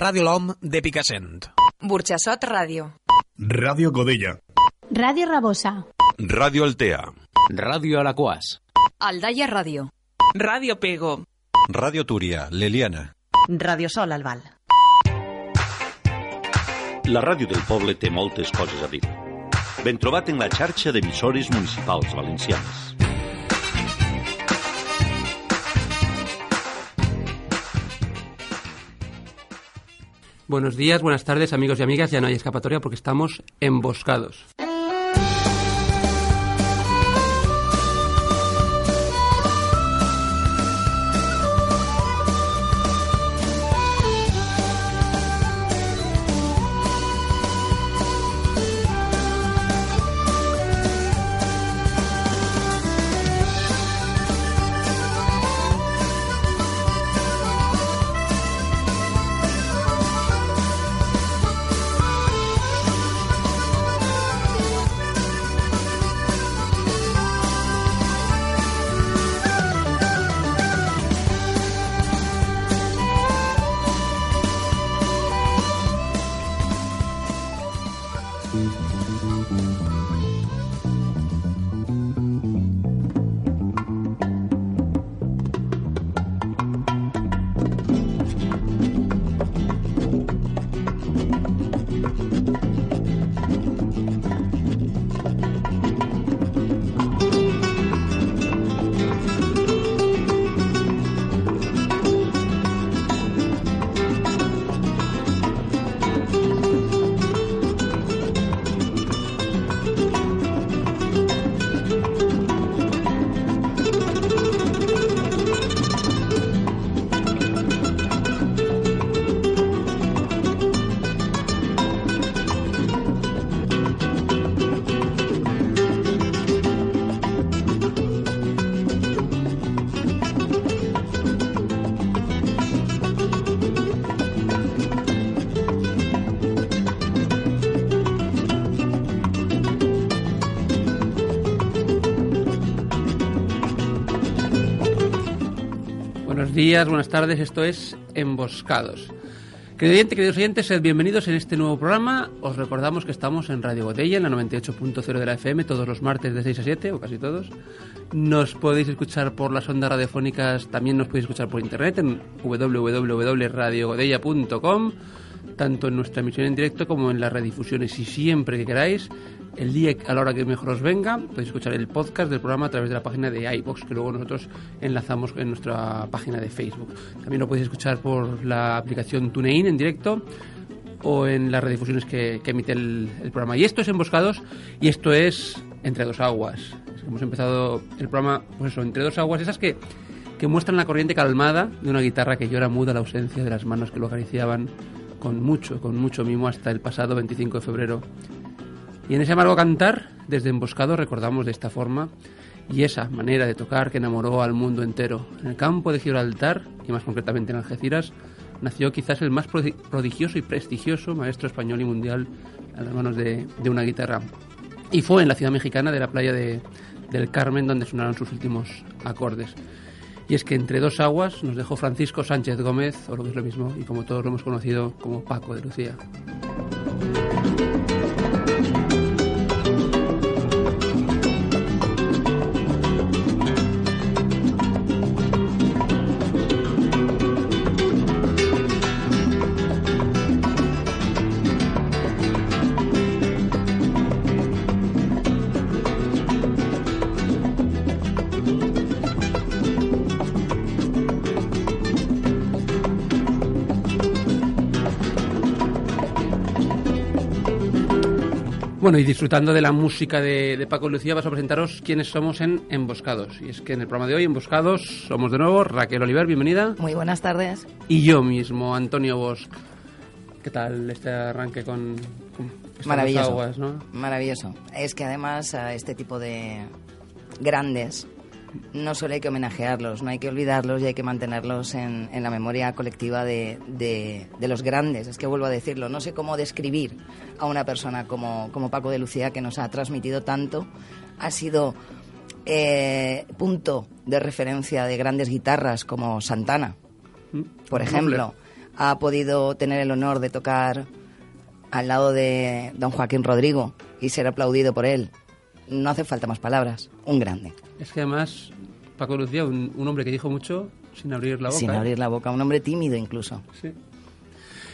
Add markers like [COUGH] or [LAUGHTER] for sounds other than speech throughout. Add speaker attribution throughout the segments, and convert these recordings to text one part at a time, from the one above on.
Speaker 1: Ràdio L'Om de Picassent.
Speaker 2: Burxassot Ràdio.
Speaker 3: Ràdio Godella.
Speaker 4: Ràdio Rabosa.
Speaker 5: Ràdio Altea.
Speaker 6: Ràdio Alaquàs.
Speaker 2: Aldaia Ràdio.
Speaker 7: Ràdio Pego.
Speaker 5: Ràdio Túria, l'Eliana.
Speaker 8: Radio Sol Albal.
Speaker 9: La ràdio del poble té moltes coses a dir. Ben trobat en la xarxa d'emissores municipals valencianes.
Speaker 10: Buenos días, buenas tardes, amigos y amigas. Ya no hay escapatoria porque estamos emboscados. Días, buenas tardes, esto es Emboscados. Querido oyente, queridos oyentes, sed bienvenidos en este nuevo programa. Os recordamos que estamos en Radio Botella, en la 98.0 de la FM, todos los martes de 6 a 7, o casi todos. Nos podéis escuchar por las ondas radiofónicas, también nos podéis escuchar por internet en www.radiogodella.com, tanto en nuestra emisión en directo como en las redifusiones. Y siempre que queráis, el día a la hora que mejor os venga, podéis escuchar el podcast del programa a través de la página de iBox, que luego nosotros enlazamos en nuestra página de Facebook. También lo podéis escuchar por la aplicación TuneIn en directo o en las redifusiones que, que emite el, el, programa. Y esto es Emboscados y esto es Entre dos aguas. Hemos empezado el programa, pues eso, Entre dos aguas, esas que, que muestran la corriente calmada de una guitarra que llora muda la ausencia de las manos que lo acariciaban con mucho, con mucho mimo hasta el pasado 25 de febrero y en ese amargo cantar, desde Emboscado recordamos de esta forma y esa manera de tocar que enamoró al mundo entero. En el campo de Gibraltar, y más concretamente en Algeciras, nació quizás el más prodigioso y prestigioso maestro español y mundial a las manos de, una guitarra. Y fue en la ciudad mexicana de la playa de, del Carmen donde sonaron sus últimos acordes. Y es que entre dos aguas nos dejó Francisco Sánchez Gómez, o lo que es lo mismo, y como todos lo hemos conocido como Paco de Lucía. Bueno, y disfrutando de la música de, de, Paco y Lucía, vas a presentaros quiénes somos en Emboscados. Y es que en el programa de hoy, Emboscados, somos de nuevo Raquel Oliver, bienvenida.
Speaker 8: Muy buenas tardes.
Speaker 10: Y yo mismo, Antonio Bosch. ¿Qué tal este arranque con, con
Speaker 8: Maravilloso.
Speaker 10: aguas, no?
Speaker 8: Maravilloso. Es que además a este tipo de grandes no solo hay que homenajearlos, no hay que olvidarlos y hay que mantenerlos en, en la memoria colectiva de, de, de, los grandes. Es que vuelvo a decirlo, no sé cómo describir a una persona como, como Paco de Lucía que nos ha transmitido tanto. Ha sido eh, punto de referencia de grandes guitarras como Santana,
Speaker 10: Mm,
Speaker 8: Por ejemplo, ha podido tener el honor de tocar al lado de don Joaquín Rodrigo y ser aplaudido por él. No hace falta más palabras. Un grande.
Speaker 10: Es que además, Paco Lucía, un, un hombre que dijo mucho sin abrir la boca.
Speaker 8: Sin
Speaker 10: ¿eh?
Speaker 8: abrir la boca. Un hombre tímido incluso.
Speaker 10: Sí.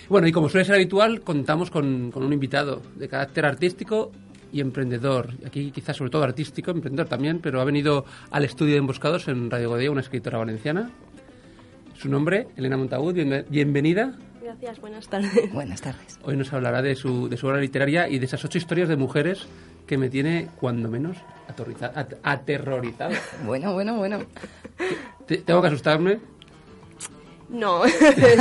Speaker 10: Bueno, y como suele ser habitual, contamos con, con un invitado de carácter artístico y emprendedor. Aquí quizás sobre todo artístico, emprendedor también, pero ha venido al estudio de Emboscados en Radio Godía, una escritora valenciana. Su nombre, Elena Montagut, bienve- bienvenida.
Speaker 3: Gracias, buenas tardes.
Speaker 8: Buenas tardes.
Speaker 10: Hoy nos hablará de su, de su obra literaria y de esas ocho historias de mujeres que me tiene, cuando menos, atorriza- at- aterrorizado.
Speaker 8: Bueno, bueno, bueno.
Speaker 10: Te- ¿Tengo que asustarme?
Speaker 3: No,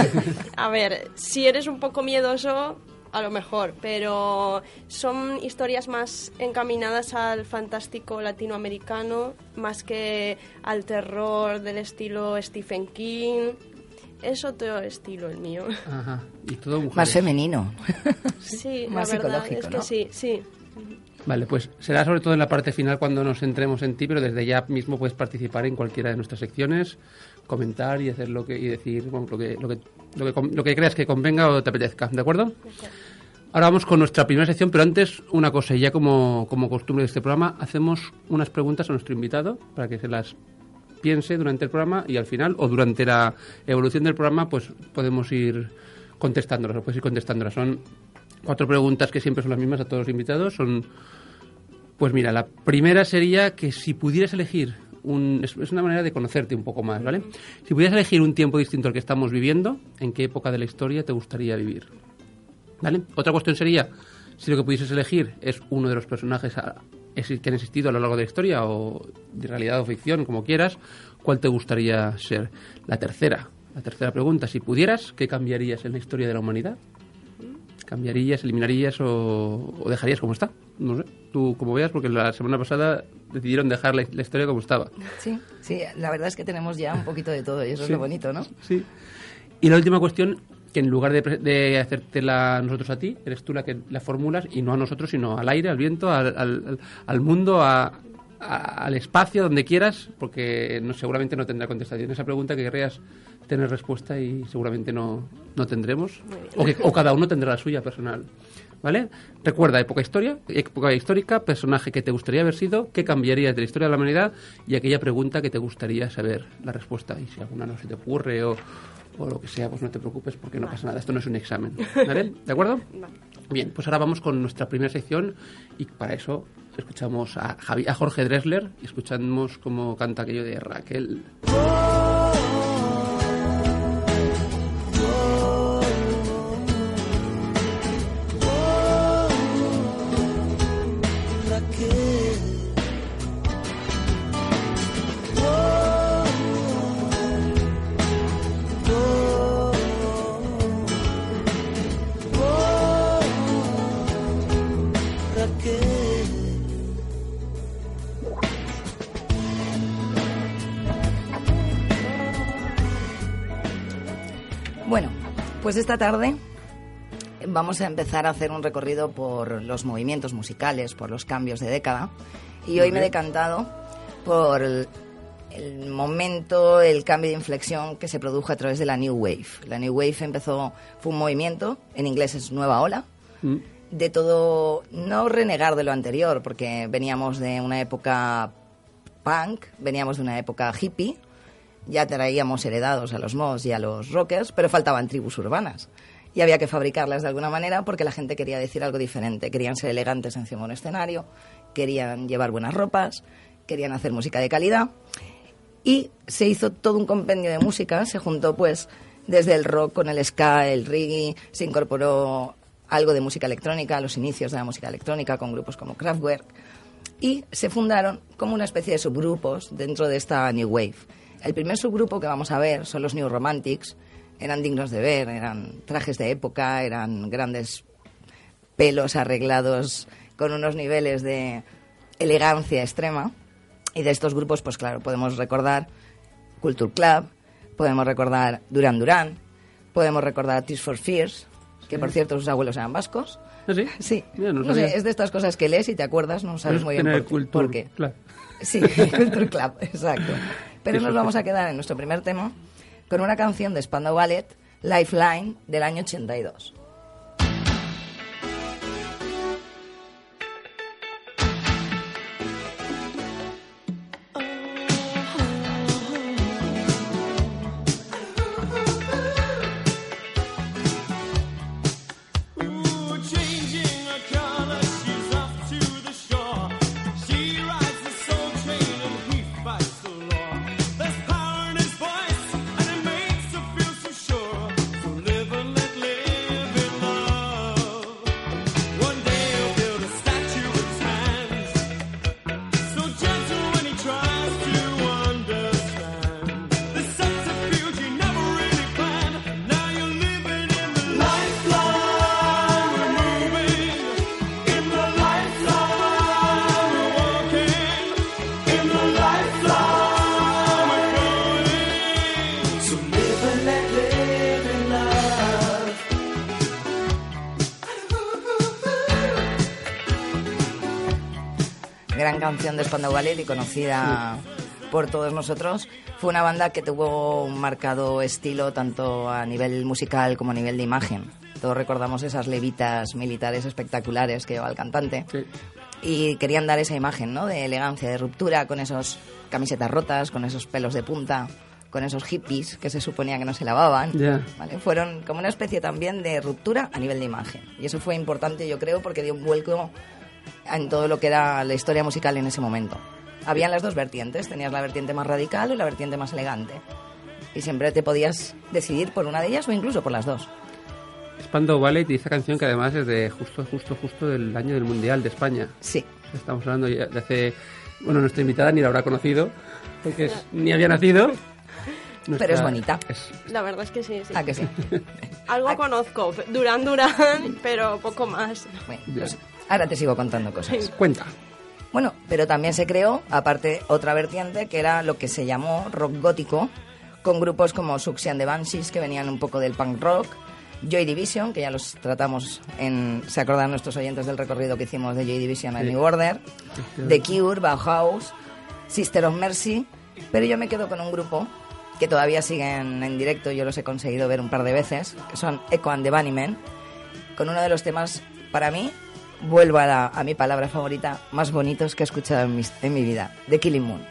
Speaker 3: [LAUGHS] a ver, si eres un poco miedoso, a lo mejor, pero son historias más encaminadas al fantástico latinoamericano, más que al terror del estilo Stephen King. Es otro estilo el mío.
Speaker 10: Ajá. Y todo mujeres.
Speaker 8: Más femenino.
Speaker 3: Sí, [LAUGHS]
Speaker 8: Más
Speaker 3: la verdad
Speaker 8: psicológico,
Speaker 3: es que
Speaker 8: ¿no?
Speaker 3: sí, sí.
Speaker 10: Vale, pues será sobre todo en la parte final cuando nos centremos en ti, pero desde ya mismo puedes participar en cualquiera de nuestras secciones, comentar y hacer lo que y decir bueno, lo que lo que lo que, con- lo que creas que convenga o te apetezca, ¿de acuerdo? Ahora vamos con nuestra primera sección, pero antes una cosa, y ya como, como costumbre de este programa, hacemos unas preguntas a nuestro invitado para que se las piense durante el programa y al final o durante la evolución del programa pues podemos ir contestándolas, o puedes ir contestándolas. Son cuatro preguntas que siempre son las mismas a todos los invitados. Son, pues mira, la primera sería que si pudieras elegir un, es, una manera de conocerte un poco más, ¿vale? Si pudieras elegir un tiempo distinto al que estamos viviendo, ¿en qué época de la historia te gustaría vivir? ¿Vale? Otra cuestión sería, si lo que pudieses elegir es uno de los personajes a- que han existido a lo largo de la historia, o de realidad o ficción, como quieras, ¿cuál te gustaría ser? La tercera, la tercera pregunta, si pudieras, ¿qué cambiarías en la historia de la humanidad? ¿Cambiarías, eliminarías o, o dejarías como está? No sé, tú como veas, porque la semana pasada decidieron dejar la, la historia como estaba.
Speaker 8: Sí, sí, la verdad es que tenemos ya un poquito de todo y eso
Speaker 10: Sí.
Speaker 8: es lo bonito, ¿no?
Speaker 10: Sí. Y la última cuestión, que en lugar de, de hacértela nosotros a ti, eres tú la que la formulas y no a nosotros, sino al aire, al viento, al, al- al mundo, a- a- al espacio, donde quieras, porque no, seguramente no tendrá contestación. Esa pregunta que querrías tener respuesta y seguramente no, no tendremos. O, que- o cada uno tendrá la suya personal. ¿Vale? Recuerda época historia, época histórica, personaje que te gustaría haber sido, qué cambiarías de la historia de la humanidad y aquella pregunta que te gustaría saber la respuesta. Y si alguna no se te ocurre o, o lo que sea, pues no te preocupes porque no pasa nada. Esto no es un examen. [LAUGHS] ¿Vale? ¿De acuerdo? Bien, pues ahora vamos con nuestra primera sección y para eso escuchamos a, Javi- a Jorge Dressler y escuchamos cómo canta aquello de Raquel.
Speaker 8: Pues esta tarde vamos a empezar a hacer un recorrido por los movimientos musicales, por los cambios de década. Y hoy me he decantado por el, el momento, el cambio de inflexión que se produjo a través de la New Wave. La New Wave empezó, fue un movimiento, en inglés es nueva ola,
Speaker 10: Mm.
Speaker 8: de todo, no renegar de lo anterior, porque veníamos de una época punk, veníamos de una época hippie, ya traíamos heredados a los mods y a los rockers, pero faltaban tribus urbanas. Y había que fabricarlas de alguna manera porque la gente quería decir algo diferente. Querían ser elegantes encima de un escenario, querían llevar buenas ropas, querían hacer música de calidad. Y se hizo todo un compendio de música, se juntó pues desde el rock con el ska, el reggae, se incorporó algo de música electrónica, los inicios de la música electrónica con grupos como Kraftwerk y se fundaron como una especie de subgrupos dentro de esta New Wave. El primer subgrupo que vamos a ver son los New Romantics, eran dignos de ver, eran trajes de época, eran grandes pelos arreglados con unos niveles de elegancia extrema. Y de estos grupos, pues claro, podemos recordar Culture Club, podemos recordar Duran Duran, podemos recordar Tears for Fears, que por cierto sus abuelos eran vascos.
Speaker 10: ¿Ah, sí? [LAUGHS]
Speaker 8: Sí,
Speaker 10: Mira, no
Speaker 8: No sé,
Speaker 10: sabía.
Speaker 8: es de estas cosas que lees y te acuerdas, no sabes
Speaker 10: Es
Speaker 8: muy bien por, qué. Sí, [LAUGHS] Culture Club, exacto. Pero nos vamos a quedar en nuestro primer tema con una canción de Spandau Ballet, Lifeline, del año 82. Canción de Spandau Ballet y conocida por todos nosotros. Fue una banda que tuvo un marcado estilo tanto a nivel musical como a nivel de imagen. Todos recordamos esas levitas militares espectaculares que lleva el cantante.
Speaker 10: Sí.
Speaker 8: Y querían dar esa imagen, ¿no? De elegancia, de ruptura, con esos camisetas rotas, con esos pelos de punta, con esos hippies que se suponía que no se lavaban.
Speaker 10: Ya.
Speaker 8: ¿vale? Fueron como una especie también de ruptura a nivel de imagen. Y eso fue importante, yo creo, porque dio un vuelco en todo lo que era la historia musical en ese momento. Habían las dos vertientes, tenías la vertiente más radical y la vertiente más elegante. Y siempre te podías decidir por una de ellas o incluso por las dos.
Speaker 10: Spandau Ballet y esta canción que además es de justo, justo, justo del año del Mundial de España.
Speaker 8: Sí,
Speaker 10: Estamos hablando de hace... Bueno, nuestra invitada ni la habrá conocido, porque es- ni había nacido. Nuestra- [LAUGHS]
Speaker 8: Pero es bonita.
Speaker 10: es-
Speaker 3: La verdad es que sí, sí.
Speaker 8: ¿a que sí?
Speaker 3: Algo [LAUGHS]
Speaker 8: Ah.
Speaker 3: conozco, Durán Durán, pero poco más.
Speaker 8: Bueno, pues ahora te sigo contando cosas. [LAUGHS]
Speaker 10: cuenta.
Speaker 8: Bueno, pero también se creó, aparte, otra vertiente que era lo que se llamó rock gótico, con grupos como Suxian de Banshees, que venían un poco del punk rock, Joy Division, que ya los tratamos en. ¿Se acuerdan nuestros oyentes del recorrido que hicimos de Joy Division en
Speaker 10: Sí.
Speaker 8: New Order? The Cure, Bauhaus, Sister of Mercy. Pero yo me quedo con un grupo que todavía siguen en directo, yo los he conseguido ver un par de veces, que son Echo and the Bunnymen, con uno de los temas, para mí, vuelvo a, la- a mi palabra favorita, más bonitos que he escuchado en, mis- en mi vida, The Killing Moon.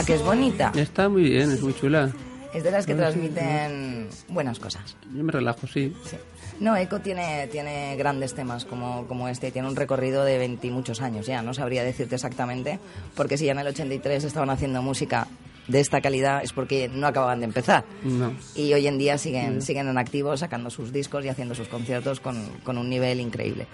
Speaker 8: ¿A que es bonita?
Speaker 10: Está muy bien, es muy chula.
Speaker 8: Es de las que transmiten buenas cosas.
Speaker 10: Yo me relajo, sí.
Speaker 8: Sí. No, Echo tiene, tiene grandes temas como, como este, tiene un recorrido de 20 y muchos años ya, no sabría decirte exactamente, porque si ya en el 83 estaban haciendo música de esta calidad es porque no acababan de empezar.
Speaker 10: No.
Speaker 8: Y hoy en día siguen, siguen en activo, sacando sus discos y haciendo sus conciertos con, con un nivel increíble.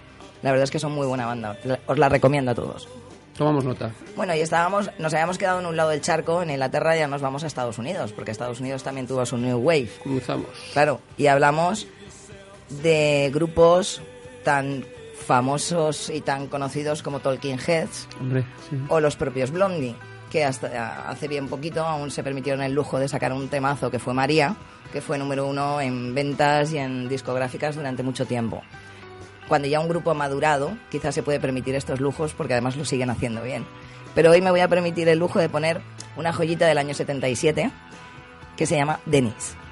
Speaker 8: La verdad es que son muy buena banda, os la recomiendo a todos.
Speaker 10: Tomamos nota.
Speaker 8: Bueno, y estábamos, nos habíamos quedado en un lado del charco, en Inglaterra, ya nos vamos a Estados Unidos, porque Estados Unidos también tuvo su New Wave.
Speaker 10: Cruzamos.
Speaker 8: Claro, y hablamos de grupos tan famosos y tan conocidos como Talking Heads
Speaker 10: Hombre, sí.
Speaker 8: o los propios Blondie, que hasta hace bien poquito aún se permitieron el lujo de sacar un temazo que fue María, que fue número uno en ventas y en discográficas durante mucho tiempo. Cuando ya un grupo ha madurado, quizás se puede permitir estos lujos porque además lo siguen haciendo bien. Pero hoy me voy a permitir el lujo de poner una joyita del año 77 que se llama Denise.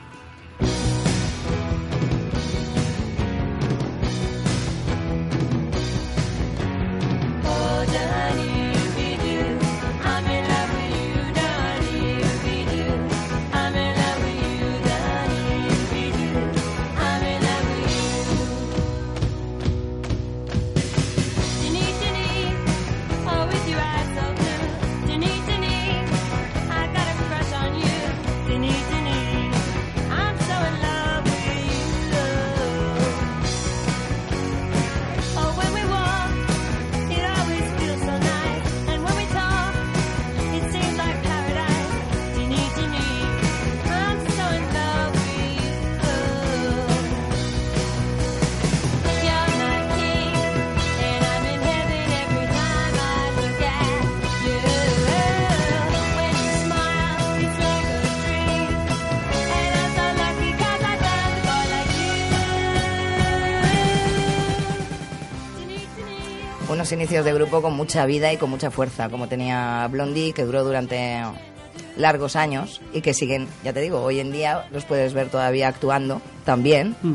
Speaker 8: Inicios de grupo con mucha vida y con mucha fuerza, como tenía Blondie, que duró durante largos años y que siguen, ya te digo, hoy en día los puedes ver todavía actuando también,
Speaker 10: Mm.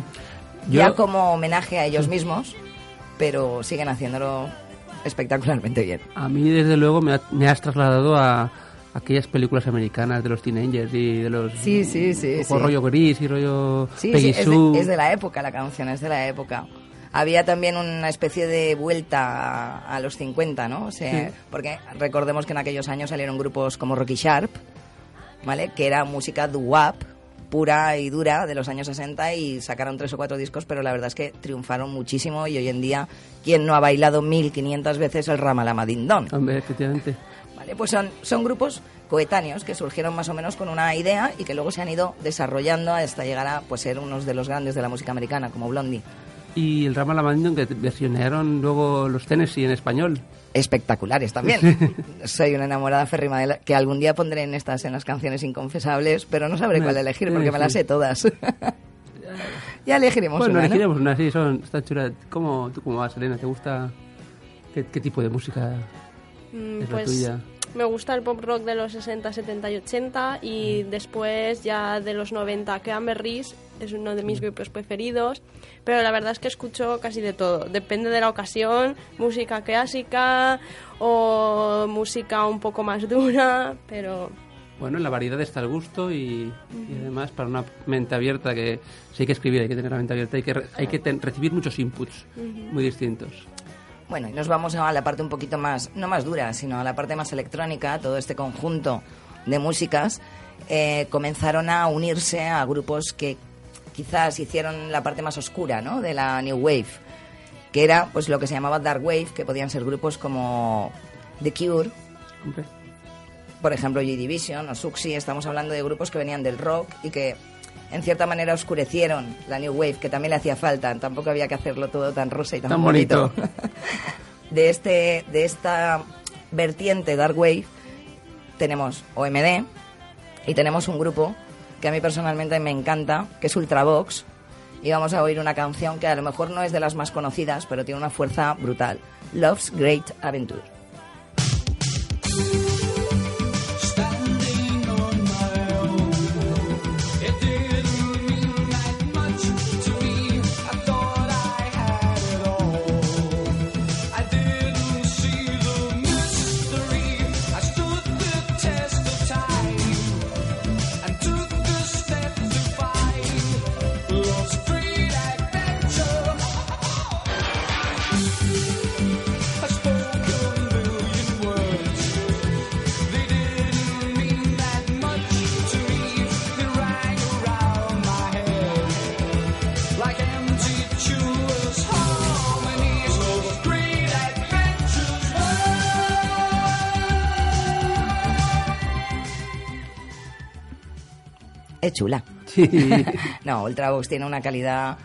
Speaker 8: ya como homenaje a ellos mismos, pero siguen haciéndolo espectacularmente bien.
Speaker 10: A mí, desde luego, me, ha- me has trasladado a aquellas películas americanas de los teenagers y de los...
Speaker 8: Sí, sí, sí, sí.
Speaker 10: rollo gris y rollo
Speaker 8: Sí, sí, es
Speaker 10: Sue.
Speaker 8: de, es de la época la canción, es de la época. Había también una especie de vuelta a, a los 50, ¿no? O sea,
Speaker 10: Sí.
Speaker 8: Porque recordemos que en aquellos años salieron grupos como Rocky Sharp, ¿vale? Que era música doo-wop, pura y dura de los años 60 y sacaron tres o cuatro discos, pero la verdad es que triunfaron muchísimo y hoy en día, ¿quién no ha bailado 1500 veces el Ramalama Ding Dong?
Speaker 10: Hombre, efectivamente.
Speaker 8: ¿vale? Pues son, son grupos coetáneos que surgieron más o menos con una idea y que luego se han ido desarrollando hasta llegar a pues, ser unos de los grandes de la música americana, como Blondie.
Speaker 10: Y el Rama Lamandon que versionaron luego los Tennessee en español.
Speaker 8: Espectaculares también. [LAUGHS] Soy una enamorada férrima de la- que algún día pondré en estas, en las canciones inconfesables, pero no sabré cuál elegir porque me las sé todas. [LAUGHS] ya elegiremos
Speaker 10: Bueno,
Speaker 8: una, ¿no?
Speaker 10: elegiremos una, sí, son, están chulas. ¿Cómo, ¿Tú cómo vas, Elena? ¿Te gusta? ¿Qué, qué tipo de música
Speaker 3: Mm,
Speaker 10: es la
Speaker 3: pues
Speaker 10: tuya?
Speaker 3: me gusta el pop rock de los 60, 70 y 80 y
Speaker 10: Mm.
Speaker 3: después ya de los 90 que Reese es uno de mis grupos preferidos, pero la verdad es que escucho casi de todo, depende de la ocasión, música clásica o música un poco más dura, pero
Speaker 10: Bueno, en la variedad está el gusto y, y además para una mente abierta que si hay que escribir, hay que tener la mente abierta, hay que, hay que ten- recibir muchos inputs muy distintos.
Speaker 8: Bueno, y nos vamos a la parte un poquito más, no más dura, sino a la parte más electrónica, todo este conjunto de músicas. Eh, comenzaron a unirse a grupos que quizás hicieron la parte más oscura, ¿no? De la New Wave, que era pues lo que se llamaba Dark Wave, que podían ser grupos como The Cure, por ejemplo Joy Division o Suxy, estamos hablando de grupos que venían del rock y que en cierta manera oscurecieron la New Wave, que también le hacía falta, tampoco había que hacerlo todo tan rosa y tan,
Speaker 10: Tan bonito. [LAUGHS]
Speaker 8: de, este, de esta vertiente Dark Wave tenemos OMD y tenemos un grupo que a mí personalmente me encanta, que es Ultravox, y vamos a oír una canción que a lo mejor no es de las más conocidas, pero tiene una fuerza brutal, Love's Great Adventure. Chula.
Speaker 10: sí. [LAUGHS]
Speaker 8: No, Ultravox tiene una calidad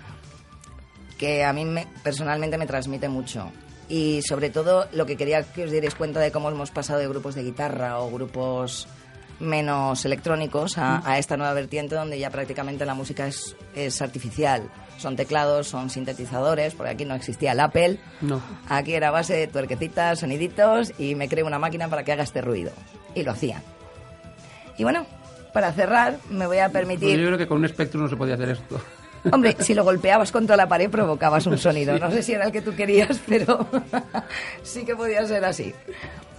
Speaker 8: que a mí me- personalmente me transmite mucho. Y sobre todo lo que quería que os dierais cuenta de cómo hemos pasado de grupos de guitarra o grupos menos electrónicos a, a esta nueva vertiente donde ya prácticamente la música es, es artificial. Son teclados, son sintetizadores, porque aquí no existía el Apple.
Speaker 10: No.
Speaker 8: Aquí era base de tuerquecitas, soniditos y me creé una máquina para que haga este ruido. Y lo hacía. Y bueno, para cerrar me voy a
Speaker 10: Pues
Speaker 8: permitir...
Speaker 10: yo creo que con un espectro no se podía hacer esto. [LAUGHS]
Speaker 8: Hombre, si lo golpeabas contra la pared provocabas un sonido. No sé si era el que tú querías, pero [LAUGHS] sí que podía ser así.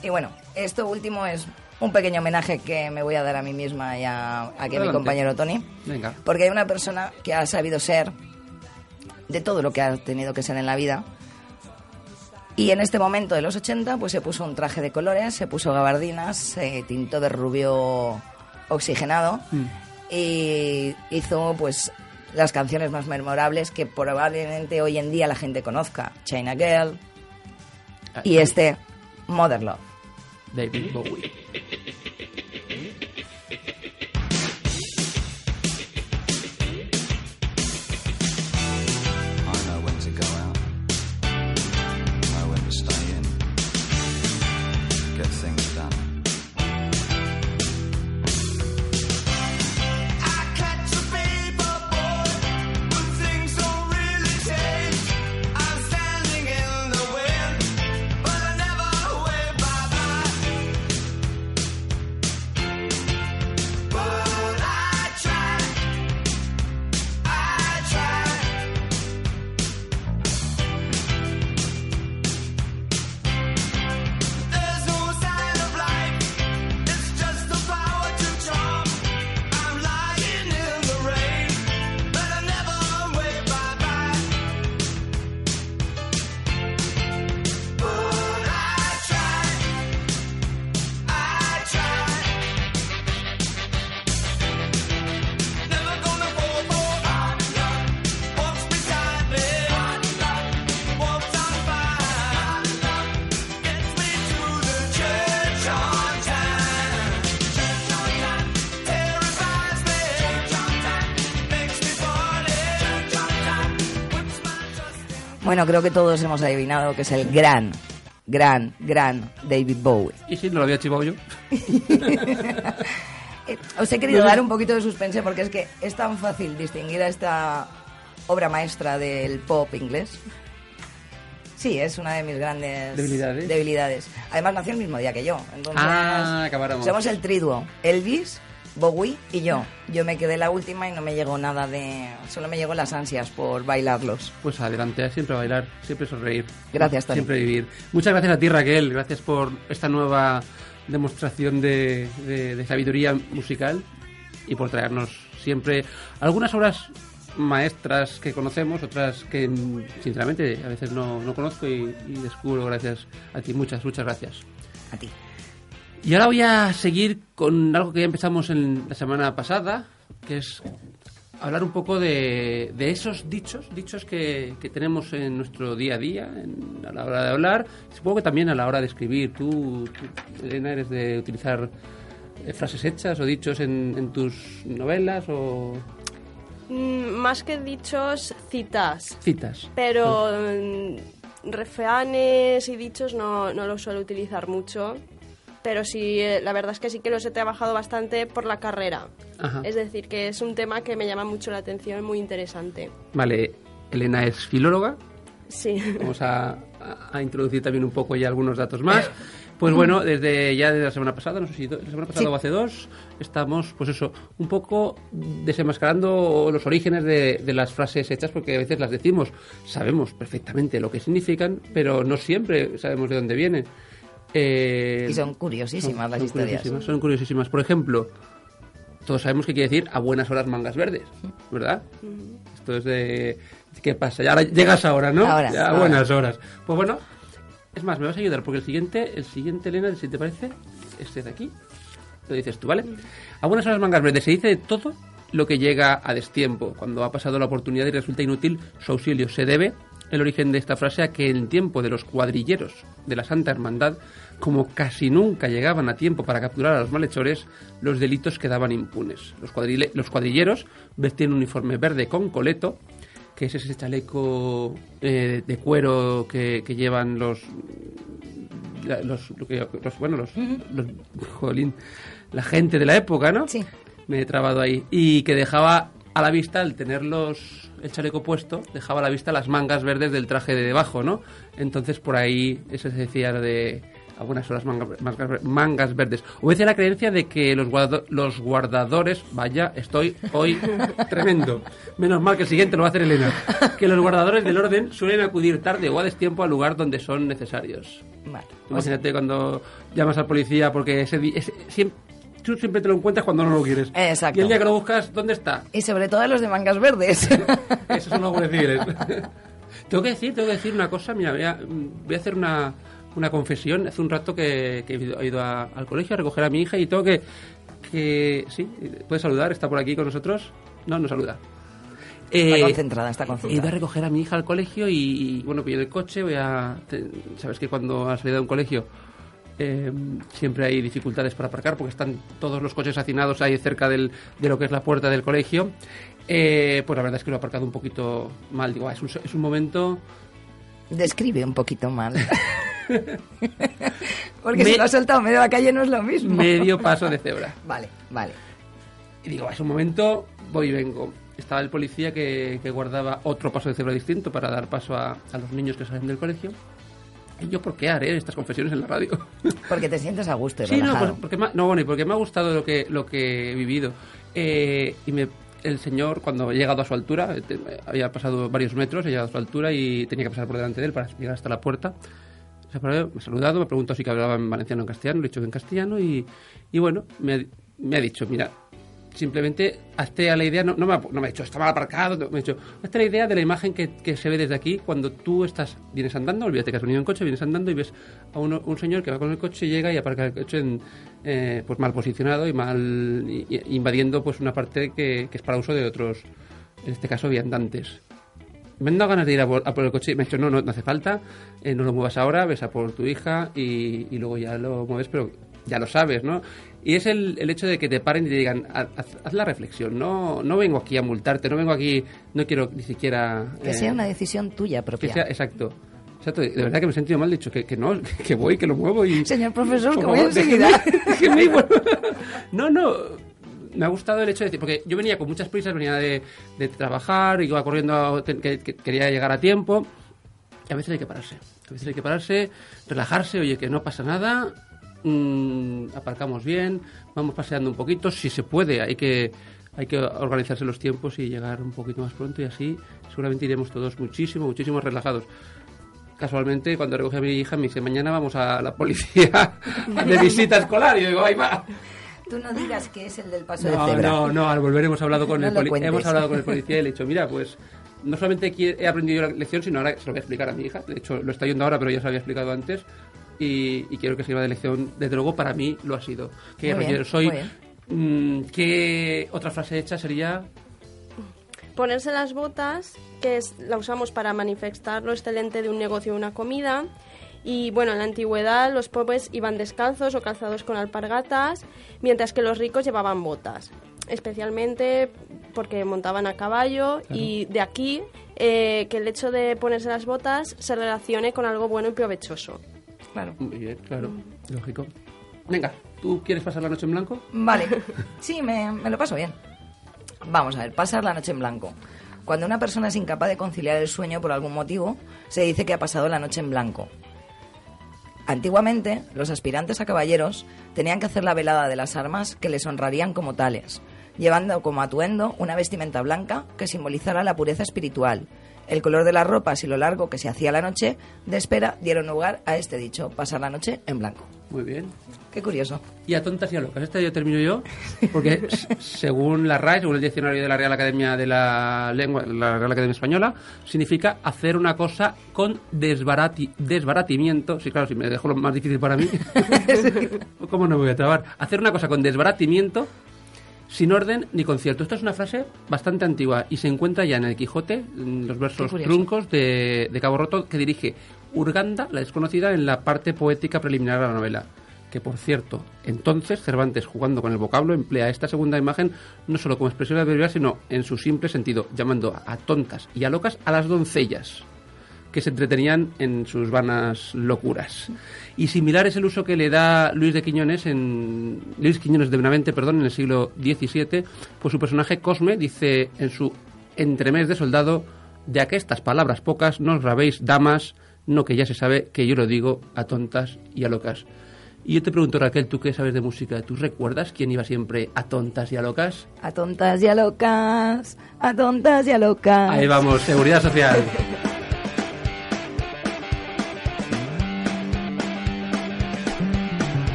Speaker 8: Y bueno, esto último es un pequeño homenaje que me voy a dar a mí misma y a, a mi
Speaker 10: Adelante.
Speaker 8: compañero Tony.
Speaker 10: Venga.
Speaker 8: Porque hay una persona que ha sabido ser de todo lo que ha tenido que ser en la vida. Y en este momento de los 80, pues se puso un traje de colores, se puso gabardinas, se tintó de rubio oxigenado y hizo pues las canciones más memorables que probablemente hoy en día la gente conozca. China Girl y este Mother Love.
Speaker 10: David Bowie. [LAUGHS]
Speaker 8: Bueno, creo que todos hemos adivinado que es el gran, gran, gran David Bowie.
Speaker 10: Y si no lo había chivado yo. [LAUGHS]
Speaker 8: Os he querido dar un poquito de suspense porque es que es tan fácil distinguir a esta obra maestra del pop inglés. Sí, es una de mis grandes
Speaker 10: Debilidades.
Speaker 8: debilidades. Además nació el mismo día que yo. Entonces,
Speaker 10: Ah, acabáramos.
Speaker 8: Somos el triduo. Elvis, Bowie y yo. Yo me quedé la última y no me llegó nada de... Solo me llegó las ansias por bailarlos.
Speaker 10: Pues adelante, siempre bailar, siempre sonreír.
Speaker 8: Gracias, Tony.
Speaker 10: Siempre vivir. Muchas gracias a ti, Raquel. Gracias por esta nueva demostración de, de- de sabiduría musical y por traernos siempre algunas obras maestras que conocemos, otras que sinceramente a veces no, no conozco y, y descubro gracias a ti. Muchas, muchas gracias.
Speaker 8: A ti.
Speaker 10: Y ahora voy a seguir con algo que ya empezamos en la semana pasada, que es hablar un poco de, de esos dichos, dichos que, que tenemos en nuestro día a día, en- a la hora de hablar, supongo que también a la hora de escribir. ¿Tú, tú, Elena, eres de utilizar eh, frases hechas o dichos en, en tus novelas o
Speaker 3: Mm, Más que dichos, citas.
Speaker 10: citas?
Speaker 3: Pero mm, refranes y dichos no, no los suelo utilizar mucho. Pero sí, eh, la verdad es que sí que los he trabajado bastante por la carrera.
Speaker 10: Ajá.
Speaker 3: Es decir, que es un tema que me llama mucho la atención, muy interesante.
Speaker 10: Vale, Elena es filóloga,
Speaker 3: Sí.
Speaker 10: Vamos a, a- a introducir también un poco ya algunos datos más. [LAUGHS] Pues bueno, desde ya desde la semana pasada, no sé si do- la semana pasada
Speaker 8: Sí.
Speaker 10: o hace dos, estamos, pues eso, un poco desenmascarando los orígenes de, de las frases hechas, porque a veces las decimos, sabemos perfectamente lo que significan, pero no siempre sabemos de dónde vienen. Eh,
Speaker 8: Y son curiosísimas las
Speaker 10: son
Speaker 8: historias.
Speaker 10: curiosísimas, son curiosísimas. Por ejemplo, todos sabemos qué quiere decir a buenas horas mangas verdes, ¿verdad? Esto es de... ¿Qué pasa? Ya ahora llegas ahora, ¿no?
Speaker 8: Ahora,
Speaker 10: Ya, a
Speaker 8: ahora.
Speaker 10: buenas horas. Pues bueno, es más, me vas a ayudar porque el siguiente, el siguiente, Elena, si te parece, este de aquí. Lo dices tú, ¿vale? A buenas horas mangas verdes se dice de todo lo que llega a destiempo. Cuando ha pasado la oportunidad y resulta inútil su auxilio. Se debe el origen de esta frase a que en tiempo de los cuadrilleros de la Santa Hermandad, como casi nunca llegaban a tiempo para capturar a los malhechores, los delitos quedaban impunes. Los, cuadrilleros vestían un uniforme verde con coleto, que es ese chaleco eh, de cuero que, que llevan los los, los- bueno, los, los- jolín, la gente de la época, ¿no?
Speaker 8: Sí.
Speaker 10: Me he trabado ahí. Y que dejaba a la vista, al tener los, el chaleco puesto, dejaba a la vista las mangas verdes del traje de debajo, ¿no? Entonces por ahí, eso se decía de algunas horas mangas, mangas, mangas verdes. Obedece la creencia de que los, guardo- los guardadores, vaya, estoy hoy [LAUGHS] tremendo. Menos mal que el siguiente lo va a hacer Elena. Que los guardadores del orden suelen acudir tarde o a destiempo al lugar donde son necesarios.
Speaker 8: Vale.
Speaker 10: Imagínate cuando llamas al policía porque ese, tú siempre te lo encuentras cuando no lo quieres.
Speaker 8: Exacto.
Speaker 10: Y el día que lo buscas, ¿dónde está?
Speaker 8: Y sobre todo los de mangas verdes. [LAUGHS]
Speaker 10: Esos son los guardias civiles. [LAUGHS] tengo que decir, tengo que decir una cosa. Mira, voy a, voy a hacer una, una confesión. Hace un rato que, que he ido, a- al colegio a recoger a mi hija y tengo que... que sí, puede saludar, está por aquí con nosotros. No, no saluda.
Speaker 8: Está
Speaker 10: Eh,
Speaker 8: concentrada, está
Speaker 10: He ido a
Speaker 8: concentrada.
Speaker 10: recoger a mi hija al colegio y, y, bueno, pillo el coche, voy a... te- Sabes que cuando has salido de un colegio eh, siempre hay dificultades para aparcar porque están todos los coches hacinados ahí cerca del, de lo que es la puerta del colegio. Eh, pues la verdad es que lo he aparcado un poquito mal. Digo, ah, es, un, es un momento...
Speaker 8: Describe un poquito mal. [LAUGHS] [LAUGHS] Porque
Speaker 10: Me-
Speaker 8: si lo has soltado medio de la calle no es lo mismo.
Speaker 10: Medio [LAUGHS] paso de cebra.
Speaker 8: Vale, vale.
Speaker 10: Y digo, "Ah, es un momento, voy y vengo. Estaba el policía que, que guardaba otro paso de cebra distinto para dar paso a, a los niños que salen del colegio. ¿Y yo por qué haré estas confesiones en la radio? [LAUGHS]
Speaker 8: Porque te sientes a gusto y
Speaker 10: Sí, no,
Speaker 8: relajado.
Speaker 10: pues, porque me, ha- no, bueno, y porque me ha gustado lo que, lo que he vivido. Eh, y me, el señor, cuando he llegado a su altura, eh, te- había pasado varios metros, he llegado a su altura y tenía que pasar por delante de él para llegar hasta la puerta. Se me ha saludado, me ha preguntado si que hablaba en valenciano o en castellano, le he dicho que en castellano y, y bueno, me me ha dicho, mira, simplemente hazte a la idea, no, no, me, ha, no me ha dicho, está mal aparcado, no, me ha dicho, hazte la idea de la imagen que, que se ve desde aquí cuando tú estás, vienes andando, olvídate que has venido en coche, vienes andando y ves a un señor que va con el coche, llega y aparca el coche eh, pues mal posicionado y mal y- y- invadiendo pues una parte que, que es para uso de otros, en este caso viandantes. Me han dado ganas de ir a por el coche y me ha dicho, no, no, no hace falta, eh, no lo muevas ahora, ves a por tu hija y, y luego ya lo mueves, pero ya lo sabes, ¿no? Y es el, el hecho de que te paren y te digan, haz, haz la reflexión, no, no vengo aquí a multarte, no vengo aquí, no quiero ni siquiera...
Speaker 8: Que
Speaker 10: eh,
Speaker 8: sea una decisión tuya
Speaker 10: que
Speaker 8: propia.
Speaker 10: sea- exacto. Exacto, de verdad que me he sentido mal, dicho que, que no, [LAUGHS] que voy, que lo muevo y...
Speaker 8: Señor profesor, que voy enseguida.
Speaker 10: No, no. Me ha gustado el hecho de decir, porque yo venía con muchas prisas, venía de, de trabajar, iba corriendo, que, que quería llegar a tiempo. Y a veces hay que pararse. A veces hay que pararse, relajarse, oye, que no pasa nada, mm, aparcamos bien, vamos paseando un poquito, si se puede, hay que hay que organizarse los tiempos y llegar un poquito más pronto y así seguramente iremos todos muchísimo, muchísimo relajados. Casualmente, cuando recogí a mi hija, me dice, mañana vamos a la policía [LAUGHS] de visita escolar. Y yo digo, ahí va.
Speaker 8: Tú no digas que es el del paso
Speaker 10: No,
Speaker 8: de cebra.
Speaker 10: no, no, al volver hemos hablado con
Speaker 8: No
Speaker 10: el poli- hemos hablado con el [LAUGHS] policía y le he dicho, mira, pues no solamente he aprendido la lección, sino ahora se lo voy a explicar a mi hija. De hecho, lo está yendo ahora, pero ya se lo había explicado antes. Y, y quiero que sirva de lección. Desde luego, para mí lo ha sido. Que
Speaker 8: Muy bien,
Speaker 10: soy.
Speaker 8: muy bien.
Speaker 10: mm, ¿Qué otra frase hecha sería?
Speaker 3: Ponerse las botas, que es, la usamos para manifestar lo excelente de un negocio o una comida. Y bueno, en la antigüedad los pobres iban descalzos o calzados con alpargatas, mientras que los ricos llevaban botas. Especialmente porque montaban a caballo y de aquí eh, que el hecho de ponerse las botas se relacione con algo bueno y provechoso.
Speaker 8: Claro.
Speaker 10: Muy bien, claro, lógico. Venga, ¿tú quieres pasar la noche en blanco?
Speaker 8: Vale. Sí, me, me lo paso bien. Vamos a ver, pasar la noche en blanco. Cuando una persona es incapaz de conciliar el sueño por algún motivo, se dice que ha pasado la noche en blanco. Antiguamente, los aspirantes a caballeros tenían que hacer la velada de las armas que les honrarían como tales, llevando como atuendo una vestimenta blanca que simbolizara la pureza espiritual. El color de las ropas y lo largo que se hacía la noche de espera dieron lugar a este dicho, pasar la noche en blanco.
Speaker 10: Muy bien.
Speaker 8: Qué curioso.
Speaker 10: Y a tontas y a locas. Esta ya termino yo, porque [LAUGHS] según la RAE, según el diccionario de la Real Academia de la Lengua, la Real Academia Española, significa hacer una cosa con desbarati, desbaratimiento. Sí, claro, si me dejo lo más difícil para mí, [LAUGHS] [LAUGHS] ¿cómo no me voy a trabar? Hacer una cosa con desbaratimiento, sin orden ni concierto. Esta es una frase bastante antigua y se encuentra ya en el Quijote, en los versos truncos de, de Cabo Roto, que dirige Urganda, la desconocida, en la parte poética preliminar de la novela. Que por cierto, entonces Cervantes, jugando con el vocablo, emplea esta segunda imagen no solo como expresión adverbial, sino en su simple sentido, llamando a tontas y a locas a las doncellas. Que se entretenían en sus vanas locuras. Y similar es el uso que le da Luis de Quiñones en Luis Quiñones de Benavente, perdón, en el siglo XVII, pues su personaje Cosme dice en su entremés de soldado de aquestas palabras pocas no os rabéis damas, no que ya se sabe que yo lo digo a tontas y a locas. Y yo te pregunto, Raquel, ¿tú qué sabes de música? ¿Tú recuerdas quién iba siempre a tontas y a locas?
Speaker 8: A tontas y a locas, a tontas y a locas.
Speaker 10: Ahí vamos, seguridad social.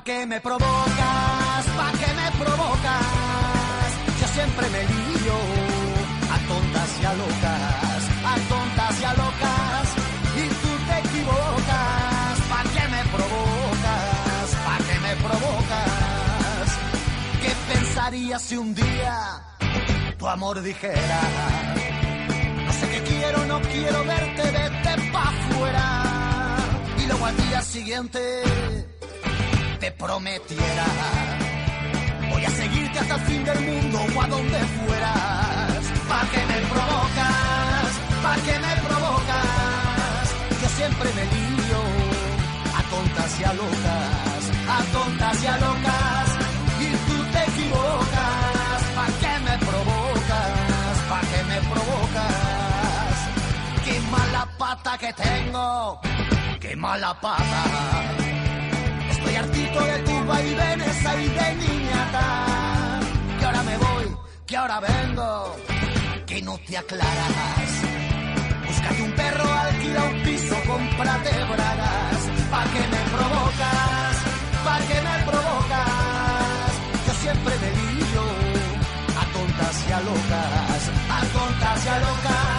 Speaker 4: ¿Pa' qué me provocas? ¿Pa' qué me provocas? Yo siempre me lío a tontas y a locas, a tontas y a locas. Y tú te equivocas. ¿Pa' qué me provocas? ¿Pa' qué me provocas? ¿Qué pensarías si un día tu amor dijera? No sé qué quiero, no quiero verte, vete pa' afuera. Y luego al día siguiente te prometiera. Voy a seguirte hasta el fin del mundo o a donde fueras. ¿Pa' que me provocas? ¿Pa' que me provocas? Yo siempre me lío a tontas y a locas, a tontas y a locas. Y tú te equivocas. ¿Pa' que me provocas? ¿Pa' que me provocas? Qué mala pata que tengo, qué mala pata. De tus vaivenes ahí de niñata. Que ahora me voy, que ahora vengo, que no te aclaras. Búscate un perro, alquila un piso, cómprate bragas. ¿Pa' que me provocas? ¿Pa' que me provocas? Yo siempre me lío a tontas y a locas, a tontas y a locas.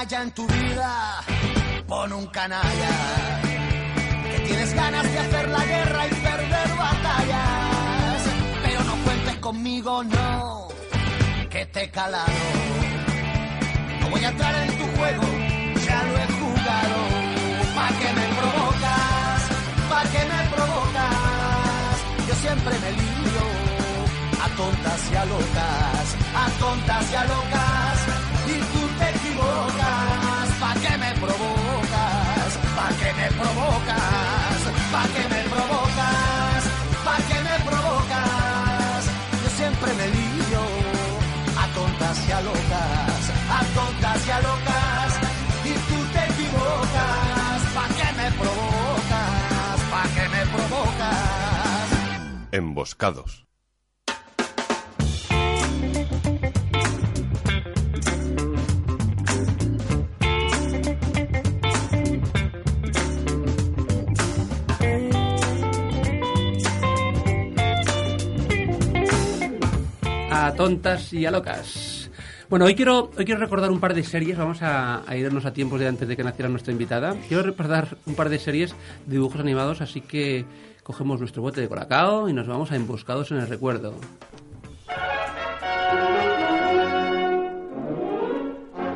Speaker 4: Canalla en tu vida, pon un canalla. Que tienes ganas de hacer la guerra y perder batallas. Pero no cuentes conmigo, no, que te he calado. No voy a entrar en tu juego, ya lo he jugado. ¿Pa' que me provocas? ¿Pa' que me provocas? Yo siempre me lío a tontas y a locas, a tontas y a locas. A tontas y a locas.
Speaker 10: Bueno, hoy quiero, hoy quiero recordar un par de series, vamos a, a irnos a tiempos de antes de que naciera nuestra invitada. Quiero recordar un par de series de dibujos animados, así que cogemos nuestro bote de colacao y nos vamos a emboscados en el recuerdo.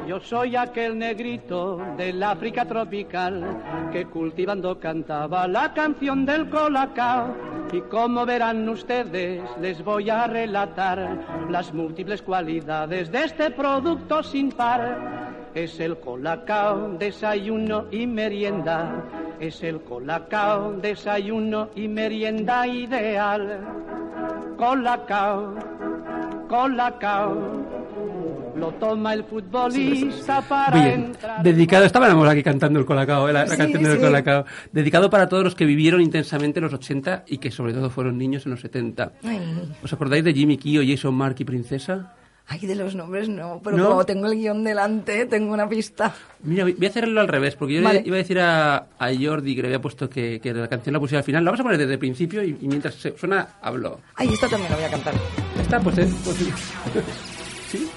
Speaker 11: Yo soy aquel negrito del África tropical que cultivando cantaba la canción del colacao. Y como verán ustedes, les voy a relatar las múltiples cualidades de este producto sin par. Es el colacao, desayuno y merienda. Es el colacao, desayuno y merienda ideal. Colacao, colacao. Lo toma el futbolista para
Speaker 10: Bien,
Speaker 11: entrar.
Speaker 10: dedicado, estábamos aquí cantando el colacao, eh, la, la
Speaker 8: Sí,
Speaker 10: canción del
Speaker 8: sí.
Speaker 10: colacao. Dedicado para todos los que vivieron intensamente los 80 y que sobre todo fueron niños en los 70.
Speaker 8: Ay,
Speaker 10: ¿Os acordáis de Jimmy Kio, Jason Mark y Princesa?
Speaker 8: Ay, de los nombres no, pero
Speaker 10: ¿No?
Speaker 8: como tengo el guion delante, tengo una pista.
Speaker 10: Mira, voy a hacerlo al revés, porque yo le iba a decir a, a Jordi que le había puesto que, que la canción la pusiera al final. La vamos a poner desde el principio y, y mientras se- suena, hablo.
Speaker 8: Ay, esta también la voy a cantar.
Speaker 10: Ya está, pues... eh, pues [LAUGHS] sí.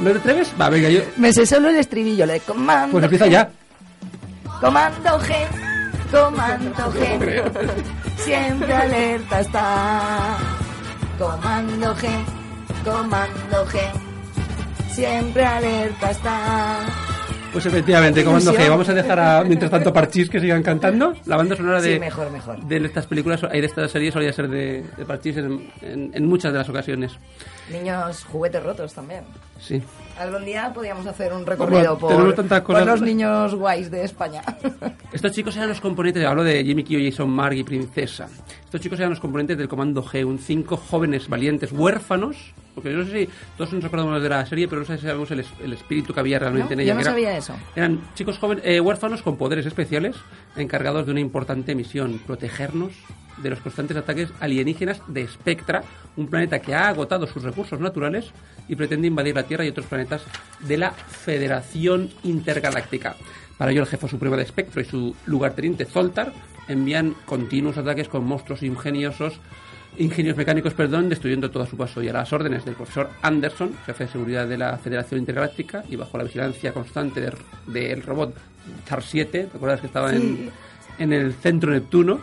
Speaker 10: ¿No te atreves? Va, venga, yo...
Speaker 8: Me sé solo el estribillo, le comando.
Speaker 10: Pues empieza ya.
Speaker 8: Comando G, comando [LAUGHS] G. [LAUGHS] Siempre alerta está. Comando G, comando G. Siempre alerta está.
Speaker 10: Pues efectivamente, Comando G. Vamos a dejar a, mientras tanto, Parchís que sigan cantando. La banda sonora de,
Speaker 8: Sí, mejor, mejor.
Speaker 10: de estas películas, y de estas series, solía ser de, de Parchís en, en- en muchas de las ocasiones.
Speaker 8: Niños juguetes rotos también.
Speaker 10: Sí.
Speaker 8: Algún día podríamos hacer un recorrido
Speaker 10: Bueno,
Speaker 8: por, por los niños guays de España. [LAUGHS]
Speaker 10: Estos chicos eran los componentes, hablo de Jimmy Kyo, Jason Marg y Princesa. Estos chicos eran los componentes del Comando G, un cinco jóvenes valientes huérfanos, porque yo no sé si todos nos acordamos de la serie, pero no sé si sabemos el, el espíritu que había realmente
Speaker 8: ¿No?
Speaker 10: en ella.
Speaker 8: Yo no
Speaker 10: era-
Speaker 8: sabía eso.
Speaker 10: Eran chicos jóvenes, eh, huérfanos con poderes especiales, encargados de una importante misión, protegernos de los constantes ataques alienígenas de Spectra, un planeta que ha agotado sus recursos naturales y pretende invadir la Tierra y otros planetas de la Federación Intergaláctica. Para ello, el jefe supremo de Spectro y su lugarteniente Zoltar envían continuos ataques con monstruos ingeniosos ingenios mecánicos, perdón, destruyendo todo a su paso y a las órdenes del profesor Anderson, jefe de seguridad de la Federación Intergaláctica, y bajo la vigilancia constante del del robot Tar 7, ¿te acuerdas que estaba en, en el centro Neptuno?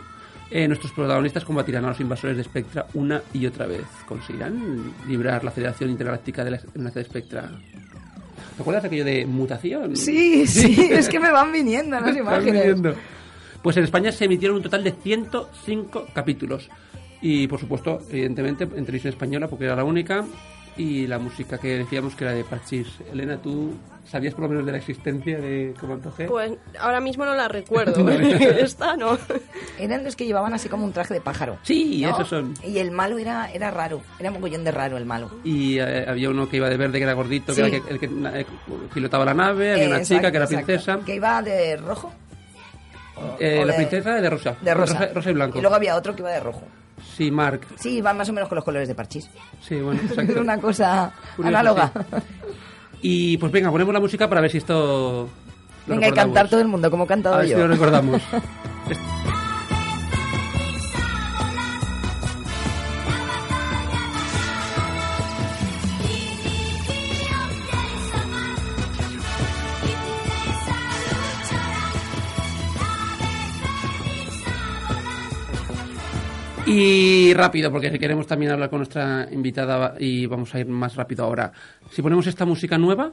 Speaker 10: Eh, nuestros protagonistas combatirán a los invasores de Spectra una y otra vez. ¿Conseguirán librar la Federación Intergaláctica de la amenaza de Spectra? ¿Te acuerdas aquello de mutación?
Speaker 8: Sí, sí, [LAUGHS] es que me van viniendo las imágenes.
Speaker 10: viniendo. Pues en España se emitieron un total de 105 capítulos. Y por supuesto, evidentemente, en televisión española, porque era la única. Y la música que decíamos que era de Parchís. Elena, ¿tú sabías por lo menos de la existencia de Comando G?
Speaker 3: Pues ahora mismo no la recuerdo. [LAUGHS] [LAUGHS] Esta no.
Speaker 8: Eran los que llevaban así como un traje de pájaro.
Speaker 10: Sí,
Speaker 8: ¿no?
Speaker 10: esos son.
Speaker 8: Y el malo era, era raro. Era mogollón de raro el malo.
Speaker 10: Y eh, había uno que iba de verde, que era gordito,
Speaker 8: Sí.
Speaker 10: que era el que, el que, eh, pilotaba la nave. Había una
Speaker 8: Exacto,
Speaker 10: chica que era
Speaker 8: exacto.
Speaker 10: princesa.
Speaker 8: Que iba de rojo.
Speaker 10: Eh,
Speaker 8: o
Speaker 10: la
Speaker 8: de-
Speaker 10: princesa de rosa.
Speaker 8: De rosa.
Speaker 10: rosa. y blanco.
Speaker 8: Y luego había otro que iba de rojo.
Speaker 10: Sí, Mark.
Speaker 8: Sí, iban más o menos con los colores de parchís.
Speaker 10: Sí, bueno, exacto. [LAUGHS]
Speaker 8: una cosa [LAUGHS]
Speaker 10: Curioso,
Speaker 8: análoga.
Speaker 10: Y pues venga, ponemos la música para ver si esto. lo
Speaker 8: Venga, y cantar todo el mundo como he cantado
Speaker 10: A ver
Speaker 8: yo.
Speaker 10: si lo recordamos. [LAUGHS] Y rápido, porque queremos también hablar con nuestra invitada y vamos a ir más rápido ahora. Si ponemos esta música nueva,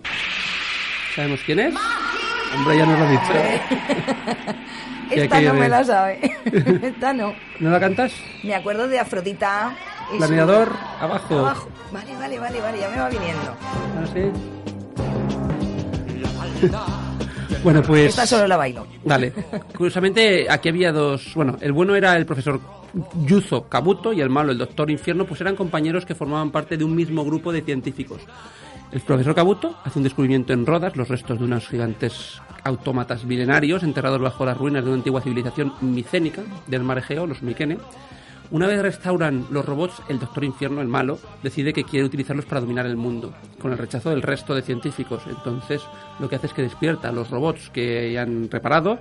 Speaker 10: ¿sabemos quién es? Hombre, ya nos lo ha dicho. [LAUGHS]
Speaker 8: Esta no me la sabe. [LAUGHS] Esta no.
Speaker 10: ¿No la cantas?
Speaker 8: Me acuerdo de Afrodita. y su-
Speaker 10: Planeador, abajo.
Speaker 8: Abajo. Vale, vale, vale, vale, ya me va viniendo.
Speaker 10: Ah, sí. Bueno, pues...
Speaker 8: Esta solo la bailo.
Speaker 10: Vale. Curiosamente, aquí había dos... Bueno, el bueno era el profesor Yuzo Kabuto y el malo, el doctor Infierno, pues eran compañeros que formaban parte de un mismo grupo de científicos. El profesor Kabuto hace un descubrimiento en Rodas, los restos de unos gigantes autómatas milenarios enterrados bajo las ruinas de una antigua civilización micénica del mar Egeo, los Mikene. Una vez restauran los robots, el Doctor Infierno, el malo, decide que quiere utilizarlos para dominar el mundo, con el rechazo del resto de científicos. Entonces, lo que hace es que despierta a los robots que han reparado,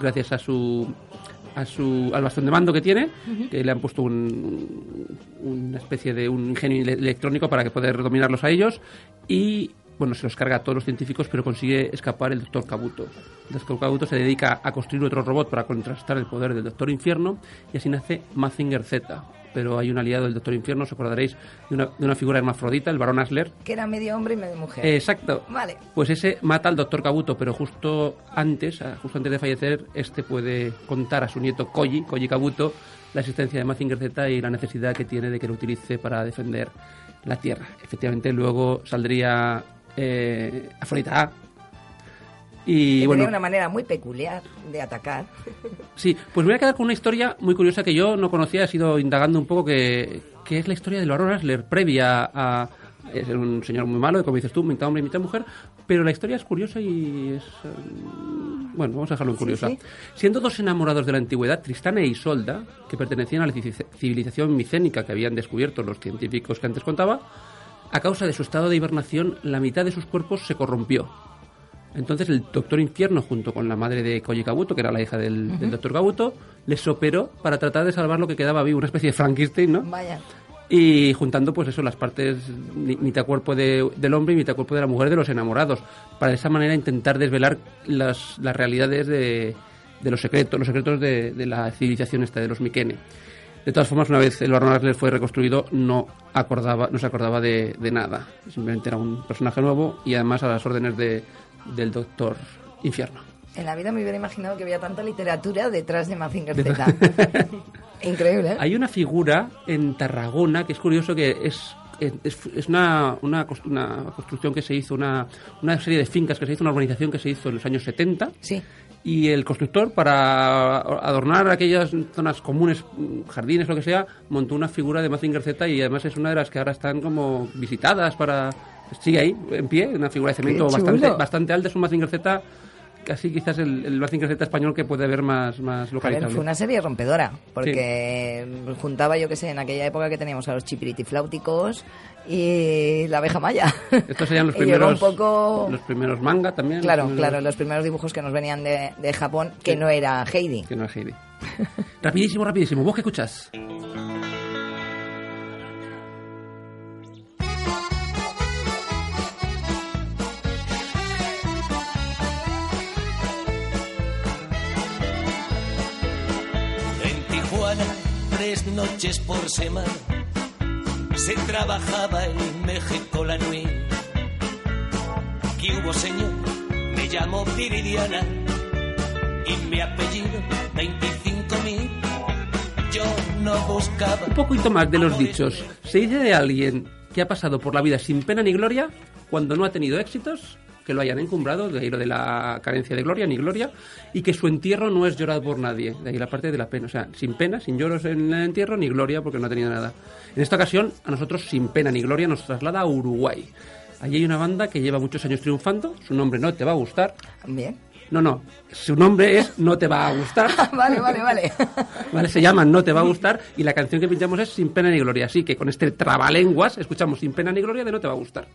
Speaker 10: gracias a su, a su al bastón de mando que tiene, que le han puesto un- una especie de un ingenio ele- electrónico para que poder dominarlos a ellos y bueno, se los carga a todos los científicos, pero consigue escapar el Doctor Kabuto. El Doctor Kabuto se dedica a construir otro robot para contrastar el poder del Doctor Infierno y así nace Mazinger Z. Pero hay un aliado del Doctor Infierno, os acordaréis de una, de una figura hermafrodita, el Barón Asler.
Speaker 8: Que era medio hombre y medio mujer.
Speaker 10: Exacto.
Speaker 8: Vale.
Speaker 10: Pues ese mata al Doctor Kabuto, pero justo antes, ah, justo antes de fallecer, este puede contar a su nieto Koji, Koji Kabuto, la existencia de Mazinger Z y la necesidad que tiene de que lo utilice para defender la Tierra. Efectivamente, luego saldría eh, Afrodita A. Y
Speaker 8: que
Speaker 10: bueno,
Speaker 8: una manera muy peculiar de atacar. [LAUGHS]
Speaker 10: Sí, pues me voy a quedar con una historia muy curiosa que yo no conocía, he ido indagando un poco, que, que es la historia del Barón Asler, previa a... Es un señor muy malo, como dices tú, mitad hombre y mitad mujer, pero la historia es curiosa y es... eh, Bueno, vamos a dejarlo en
Speaker 8: Sí,
Speaker 10: curiosa.
Speaker 8: sí.
Speaker 10: Siendo dos enamorados de la antigüedad, Tristán e Isolda, que pertenecían a la civi- civilización micénica que habían descubierto los científicos que antes contaba, a causa de su estado de hibernación, la mitad de sus cuerpos se corrompió. Entonces el doctor Infierno, junto con la madre de Koji Kabuto, que era la hija del, doctor Kabuto, les operó para tratar de salvar lo que quedaba vivo, una especie de Frankenstein, ¿no?
Speaker 8: Vaya.
Speaker 10: y juntando pues eso las partes mi- mitad cuerpo de- del hombre y mitad cuerpo de la mujer de los enamorados para de esa manera intentar desvelar las, las realidades de, de los secretos los secretos de, de la civilización esta de los Mikene de todas formas una vez el Barón Arles fue reconstruido no acordaba no se acordaba de, de nada simplemente era un personaje nuevo y además a las órdenes de, del Doctor Infierno
Speaker 8: En la vida me hubiera imaginado que había tanta literatura detrás de Mazinger Z. [LAUGHS] Increíble, ¿eh?
Speaker 10: Hay una figura en Tarragona que es curioso que es, es, es una, una, cos- una construcción que se hizo, una, una serie de fincas que se hizo, una urbanización que se hizo en los años 70.
Speaker 8: Sí.
Speaker 10: Y el constructor, para adornar aquellas zonas comunes, jardines, lo que sea, montó una figura de Mazinger Z y además es una de las que ahora están como visitadas para... Sigue ahí, en pie, una figura de cemento bastante, bastante alta, es un Mazinger Z casi quizás el, el Z español que puede haber más, más
Speaker 8: A ver,
Speaker 10: localizable.
Speaker 8: fue una serie rompedora, porque juntaba, yo que sé, en aquella época que teníamos a los chipiritifláuticos y la abeja maya.
Speaker 10: Estos serían [LAUGHS] los primeros,
Speaker 8: un poco...
Speaker 10: los primeros manga también.
Speaker 8: Claro,
Speaker 10: los primeros-
Speaker 8: claro, los primeros dibujos que nos venían de, de Japón, que
Speaker 10: Sí.
Speaker 8: no era Heidi.
Speaker 10: Que no es Heidi. [LAUGHS] rapidísimo, rapidísimo. ¿Vos qué escuchás?
Speaker 12: Tres noches por semana, se trabajaba en México la nuit. Que hubo señor, me llamo Viridiana, y mi apellido 25.000. Yo no buscaba.
Speaker 10: Un poquito más de los dichos. Se dice de alguien que ha pasado por la vida sin pena ni gloria cuando no ha tenido éxitos que lo hayan encumbrado, de ahí lo de la carencia de gloria ni gloria, y que su entierro no es llorado por nadie, de ahí la parte de la pena, o sea, sin pena, sin lloros en el entierro, ni gloria porque no ha tenido nada. En esta ocasión, a nosotros sin pena ni gloria nos traslada a Uruguay. Allí hay una banda que lleva muchos años triunfando, su nombre no te va a gustar.
Speaker 8: Bien.
Speaker 10: No, no, su nombre es No te va a gustar. [LAUGHS]
Speaker 8: vale, vale, vale. [LAUGHS]
Speaker 10: ¿vale? Se llama No te va a gustar y la canción que pinchamos es Sin pena ni gloria. Así que con este trabalenguas escuchamos Sin pena ni gloria de No te va a gustar.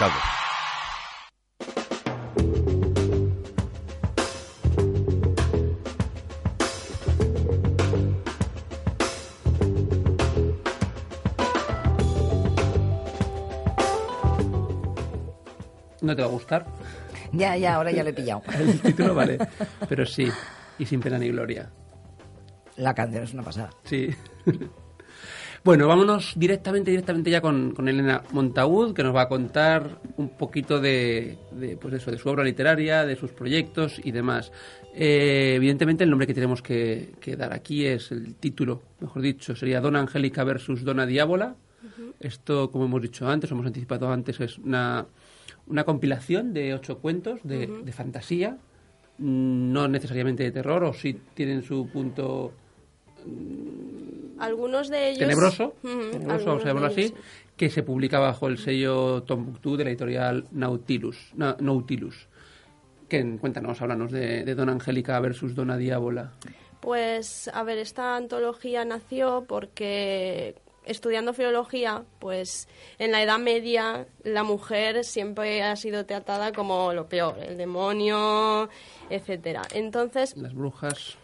Speaker 4: No
Speaker 10: te va a gustar.
Speaker 8: Ya, ya, ahora ya lo he pillado. [LAUGHS]
Speaker 10: El título vale. Pero sí, y sin pena ni gloria.
Speaker 8: La canción es una pasada.
Speaker 10: Sí. Bueno, vámonos directamente, directamente ya con, con Elena Montaúd, que nos va a contar un poquito de, de, pues eso, de su obra literaria, de sus proyectos y demás. Eh, evidentemente, el nombre que tenemos que, que dar aquí es el título, mejor dicho, sería Dona Angélica versus Dona Diábola. Esto, como hemos dicho antes, hemos anticipado antes, es una, una compilación de ocho cuentos de fantasía, mm, no necesariamente de terror, o sí tienen su punto
Speaker 3: Algunos de ellos...
Speaker 10: tenebroso, vamos a llamarlo así, que se publica bajo el sello Tombuctú de la editorial Nautilus. Na- Nautilus. Que, cuéntanos, háblanos de, de Dona Angélica versus Dona Diábola.
Speaker 3: Pues, a ver, esta antología nació porque estudiando filología, pues en la Edad Media la mujer siempre ha sido tratada como lo peor, el demonio, etcétera. Entonces,
Speaker 10: Las brujas.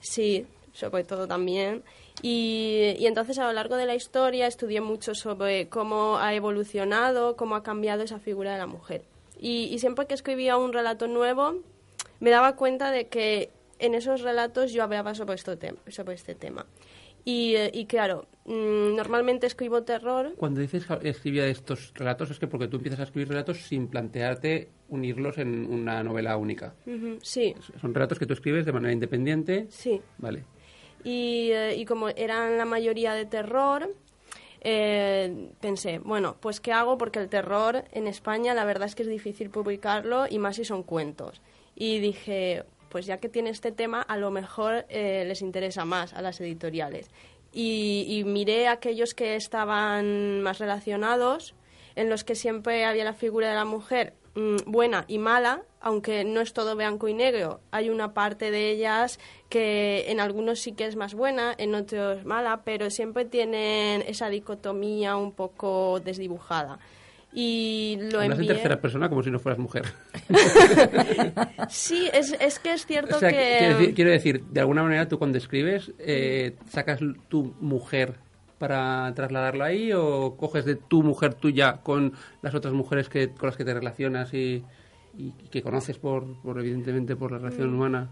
Speaker 3: Sí, sobre todo también. Y, y entonces a lo largo de la historia estudié mucho sobre cómo ha evolucionado, cómo ha cambiado esa figura de la mujer. Y, y siempre que escribía un relato nuevo, me daba cuenta de que en esos relatos yo hablaba sobre, esto tem- sobre este tema. Y, y claro, mm, normalmente escribo terror.
Speaker 10: Cuando dices que escribía estos relatos, es que porque tú empiezas a escribir relatos sin plantearte unirlos en una novela única.
Speaker 3: Sí,
Speaker 10: Son relatos que tú escribes de manera independiente.
Speaker 3: sí.
Speaker 10: Vale.
Speaker 3: Y, eh, y como eran la mayoría de terror, eh, pensé, bueno, pues ¿qué hago? Porque el terror en España la verdad es que es difícil publicarlo y más si son cuentos. Y dije, pues ya que tiene este tema, a lo mejor eh, les interesa más a las editoriales. Y miré aquellos que estaban más relacionados, en los que siempre había la figura de la mujer mm, buena y mala, aunque no es todo blanco y negro. Hay una parte de ellas que en algunos sí que es más buena, en otros mala, pero siempre tienen esa dicotomía un poco desdibujada. Y lo
Speaker 10: Hablas en
Speaker 3: envié.
Speaker 10: tercera persona como si no fueras mujer. [LAUGHS]
Speaker 3: Sí, es, es que es cierto
Speaker 10: O sea,
Speaker 3: que...
Speaker 10: quiero, decir, quiero decir, de alguna manera tú cuando escribes, eh, ¿sacas tu mujer para trasladarlo ahí o coges de tu mujer tuya con las otras mujeres que, con las que te relacionas y, y que conoces por, por evidentemente por la relación
Speaker 3: Mm.
Speaker 10: humana?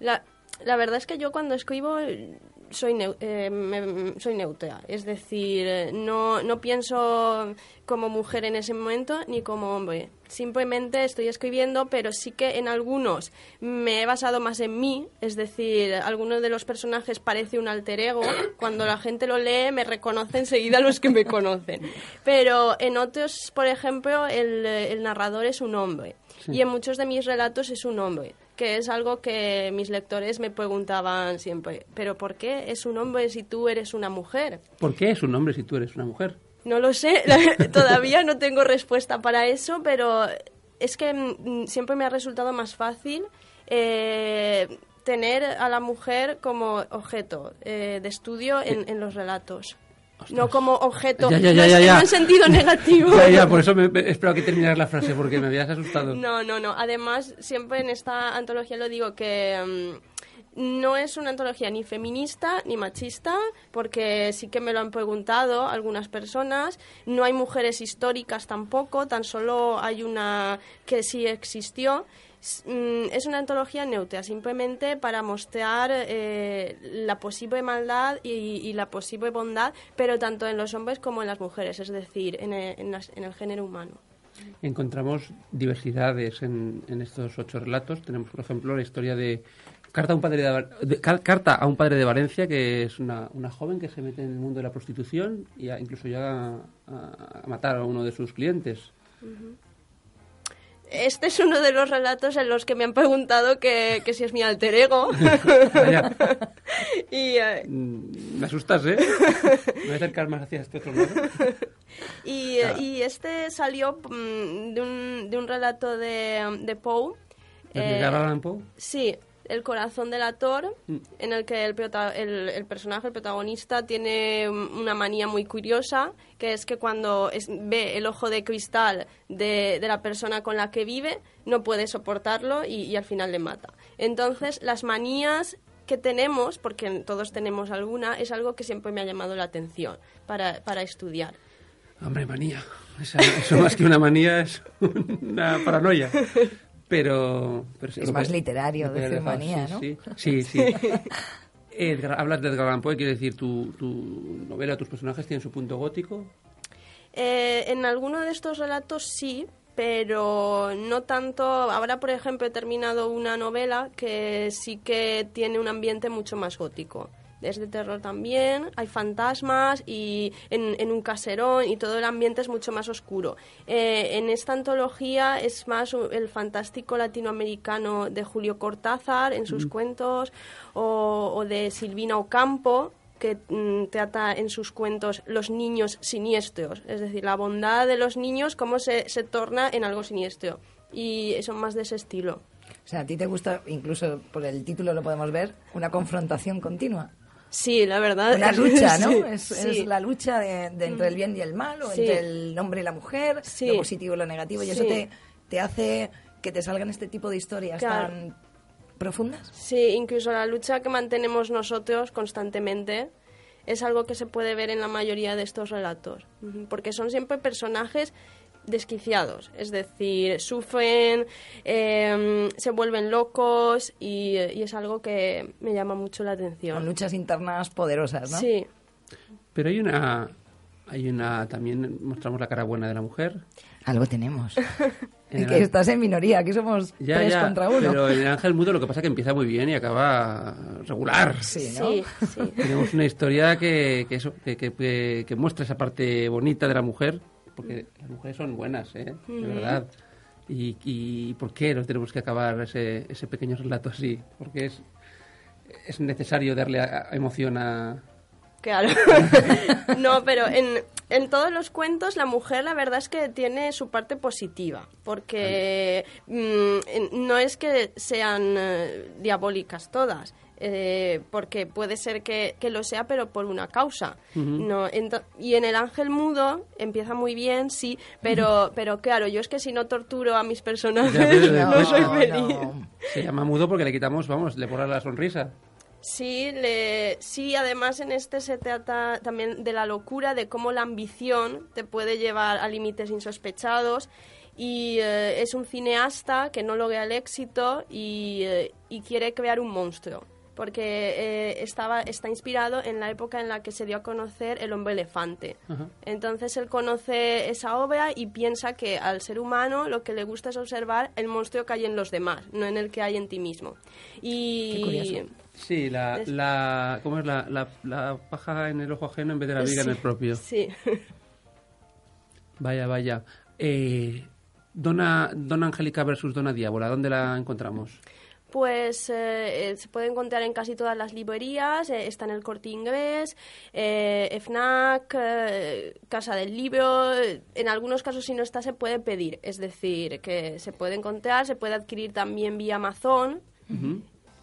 Speaker 3: La, la verdad es que yo cuando escribo eh, soy, neu- eh, me- soy neutra, es decir, eh, no, no pienso como mujer en ese momento ni como hombre. Simplemente estoy escribiendo, pero sí que en algunos me he basado más en mí, es decir, algunos de los personajes parece un alter ego. [COUGHS] Cuando la gente lo lee me reconoce enseguida los que me conocen. Pero en otros, por ejemplo, el, el narrador es un hombre.
Speaker 10: Sí.
Speaker 3: Y en muchos de mis relatos es un hombre, que es algo que mis lectores me preguntaban siempre. ¿Pero por qué es un hombre si tú eres una mujer?
Speaker 10: ¿Por qué es un hombre si tú eres una mujer?
Speaker 3: No lo sé, [LAUGHS] todavía no tengo respuesta para eso, pero es que mm, siempre me ha resultado más fácil eh, tener a la mujer como objeto eh, de estudio en, en los relatos. No como objeto,
Speaker 10: Ya, ya,
Speaker 3: no,
Speaker 10: ya,
Speaker 3: es-
Speaker 10: ya, ya.
Speaker 3: no en sentido negativo. [LAUGHS]
Speaker 10: Ya, ya, por eso me, que terminaras la frase porque me habías asustado.
Speaker 3: No, no, no. Además, siempre en esta antología lo digo que mm, no es una antología ni feminista ni machista, porque sí que me lo han preguntado algunas personas. No hay mujeres históricas tampoco, tan solo hay una que sí existió. Mm, Es una antología neutra, simplemente para mostrar eh, la posible maldad y, la posible bondad, pero tanto en los hombres como en las mujeres, es decir, en en el género humano.
Speaker 10: Encontramos diversidades en estos ocho relatos. Tenemos, por ejemplo, la historia de Carta a un padre de, carta a un padre de Valencia que es una, una joven que se mete en el mundo de la prostitución y a- incluso llega a, a- matar a uno de sus clientes.
Speaker 3: Este es uno de los relatos en los que me han preguntado que, que si es mi alter ego. [LAUGHS] Y, eh,
Speaker 10: Mm, Me asustas, ¿eh? Me voy a acercar más hacia este otro lado. [LAUGHS]
Speaker 3: y, eh, y este salió mm, de, un, de un relato de, de Poe.
Speaker 10: ¿De
Speaker 3: Eh,
Speaker 10: Poe?
Speaker 3: Sí, El corazón del actor,
Speaker 10: Mm.
Speaker 3: en el que el, prota- el, el personaje, el protagonista, tiene una manía muy curiosa, que es que cuando es- ve el ojo de cristal de, de la persona con la que vive, no puede soportarlo y, y al final le mata. Entonces, las manías que tenemos, porque todos tenemos alguna, es algo que siempre me ha llamado la atención para, para estudiar.
Speaker 10: Hombre, manía. Esa- eso más que una manía es [LAUGHS] una paranoia. Pero,
Speaker 8: Es más
Speaker 10: que-
Speaker 8: literario
Speaker 10: lo que
Speaker 8: decir
Speaker 10: he dejado,
Speaker 8: manía,
Speaker 10: sí,
Speaker 8: ¿no?
Speaker 10: Sí, sí. sí. [LAUGHS] Edgar- hablas de Edgar Allan Poe, quiere decir, tu, tu novela, tus personajes tienen su punto gótico.
Speaker 3: Eh, en alguno de estos relatos sí, pero no tanto. Ahora, por ejemplo, he terminado una novela que sí que tiene un ambiente mucho más gótico. Es de terror también, hay fantasmas y en, en un caserón y todo el ambiente es mucho más oscuro. Eh, en esta antología es más el fantástico latinoamericano de Julio Cortázar en sus cuentos o, o de Silvina Ocampo, que mm, trata en sus cuentos los niños siniestros, es decir, la bondad de los niños, cómo se, se torna en algo siniestro. Y son más de ese estilo.
Speaker 8: O sea, a ti te gusta, incluso por el título lo podemos ver, una confrontación continua.
Speaker 3: Sí, la verdad.
Speaker 8: Una lucha, ¿no? [LAUGHS]
Speaker 3: Sí,
Speaker 8: es,
Speaker 3: sí.
Speaker 8: es la lucha de, de entre el bien y el mal, o
Speaker 3: Sí.
Speaker 8: entre el hombre y la mujer, lo positivo y lo negativo, y eso te, te hace que te salgan este tipo de historias
Speaker 3: Claro.
Speaker 8: tan profundas.
Speaker 3: Sí, incluso la lucha que mantenemos nosotros constantemente es algo que se puede ver en la mayoría de estos relatos, porque son siempre personajes desquiciados, es decir, sufren, eh, se vuelven locos y, y es algo que me llama mucho la atención.
Speaker 8: Con luchas internas poderosas, ¿no?
Speaker 3: Sí,
Speaker 10: Pero hay una, hay una, también mostramos la cara buena de la mujer.
Speaker 8: Algo tenemos. [LAUGHS] Y que estás en minoría, aquí somos
Speaker 10: Ya,
Speaker 8: tres
Speaker 10: ya,
Speaker 8: contra uno.
Speaker 10: pero en el Ángel Mudo lo que pasa es que empieza muy bien y acaba regular.
Speaker 8: Sí, ¿no?
Speaker 3: sí, sí.
Speaker 10: Tenemos una historia que, que, eso, que- que- que muestra esa parte bonita de la mujer, porque las mujeres son buenas, ¿eh? De verdad. Y, y por qué nos tenemos que acabar ese, ese pequeño relato así? Porque es, es necesario darle a- a- emoción a...
Speaker 3: Claro. [LAUGHS] no, pero en, en todos los cuentos la mujer la verdad es que tiene su parte positiva, porque mm, en- no es que sean eh, diabólicas todas. Eh, porque puede ser que, que lo sea, pero por una causa. No, ento- y en El Ángel Mudo empieza muy bien, sí, pero, pero claro, yo es que si no torturo a mis personajes, [LAUGHS] no, soy feliz.
Speaker 10: Se llama mudo porque le quitamos, vamos, le borra la sonrisa.
Speaker 3: Sí, le, sí, además en este se trata también de la locura, de cómo la ambición te puede llevar a límites insospechados. Y eh, es un cineasta que no logra el éxito y, eh, y quiere crear un monstruo. Porque eh, estaba, está inspirado en la época en la que se dio a conocer el hombre elefante. Entonces él conoce esa obra y piensa que al ser humano lo que le gusta es observar el monstruo que hay en los demás, no en el que hay en ti mismo. Y
Speaker 10: Sí, la,
Speaker 3: Es-
Speaker 10: la, ¿cómo es la, la, la paja en el ojo ajeno en vez de la viga en el propio?
Speaker 3: Sí. [LAUGHS]
Speaker 10: Vaya, vaya. Eh, Dona, Dona Angélica versus Dona Diábola, ¿dónde la encontramos?
Speaker 3: Pues eh, eh, se puede encontrar en casi todas las librerías, eh, está en el Corte Inglés, eh, FNAC, Casa del Libro, en algunos casos si no está se puede pedir, es decir, que se puede encontrar, se puede adquirir también vía Amazon.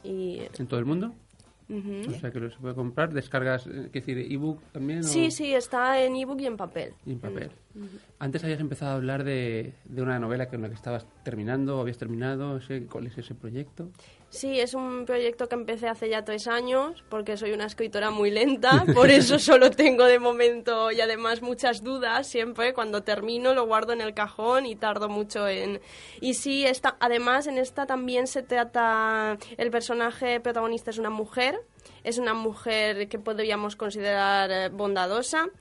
Speaker 3: Y...
Speaker 10: ¿En todo el mundo?
Speaker 3: Ujú.
Speaker 10: O sea, que lo se puede comprar, descargas, eh, ¿qué decir, ebook también? o-
Speaker 3: Sí, sí, está en ebook y en papel.
Speaker 10: Y en papel.
Speaker 3: Ujú.
Speaker 10: Antes habías empezado a hablar de, de una novela con la que estabas terminando, o habías terminado, ese- ¿cuál es ese proyecto?
Speaker 3: Sí, es un proyecto que empecé hace ya tres años porque soy una escritora muy lenta, por eso [LAUGHS] solo tengo de momento y además muchas dudas siempre. Cuando termino lo guardo en el cajón y tardo mucho en... Y sí, esta, además en esta también se trata... El personaje protagonista es una mujer, es una mujer que podríamos considerar eh, bondadosa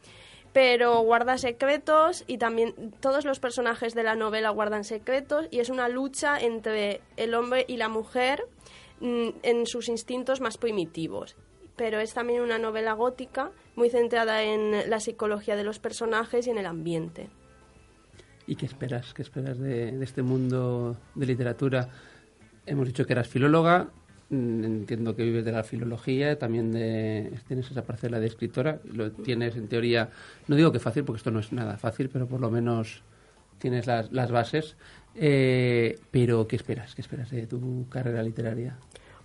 Speaker 3: pero guarda secretos y también todos los personajes de la novela guardan secretos y es una lucha entre el hombre y la mujer en sus instintos más primitivos. Pero es también una novela gótica muy centrada en la psicología de los personajes y en el ambiente.
Speaker 10: ¿Y qué esperas? ¿Qué esperas de, de este mundo de literatura? Hemos dicho que eras filóloga, mm, entiendo que vives de la filología, también de, tienes esa parcela de escritora, lo tienes en teoría, no digo que fácil porque esto no es nada fácil, pero por lo menos tienes las, las bases. Eh, pero ¿qué esperas? ¿Qué esperas de tu carrera literaria?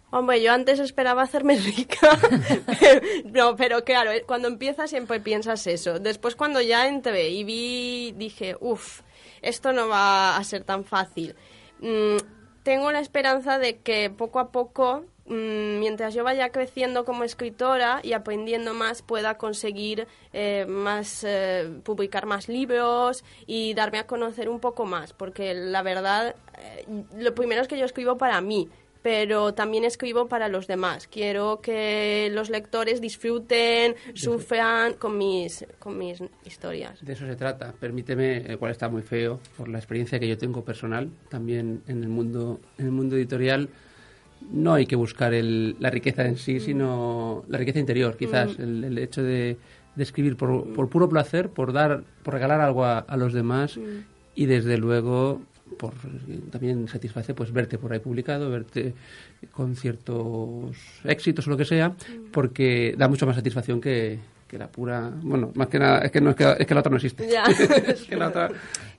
Speaker 3: Hombre, yo antes esperaba hacerme rica. [LAUGHS] no, pero claro, eh, cuando empiezas siempre piensas eso. Después cuando ya entré y vi, dije, uff, esto no va a ser tan fácil. Mm, tengo la esperanza de que poco a poco, mientras yo vaya creciendo como escritora y aprendiendo más, pueda conseguir eh, más, eh, publicar más libros y darme a conocer un poco más. Porque la verdad, eh, lo primero es que yo escribo para mí pero también escribo para los demás. Quiero que los lectores disfruten, sufran con mis, con mis historias.
Speaker 10: De eso se trata. Permíteme, el cual está muy feo, por la experiencia que yo tengo personal, también en el mundo, en el mundo editorial. No hay que buscar el, la riqueza en sí, sino la riqueza interior, quizás.
Speaker 3: Mm.
Speaker 10: El, el hecho de, de escribir por, por puro placer, por dar, por regalar algo a, a los demás
Speaker 3: Mm.
Speaker 10: y desde luego por también satisface pues verte por ahí publicado, verte con ciertos éxitos o lo que sea, porque da mucho más satisfacción que, que la pura, bueno, más que nada es que no es que, es que la otra no existe.
Speaker 3: Ya. [LAUGHS]
Speaker 10: es que la otra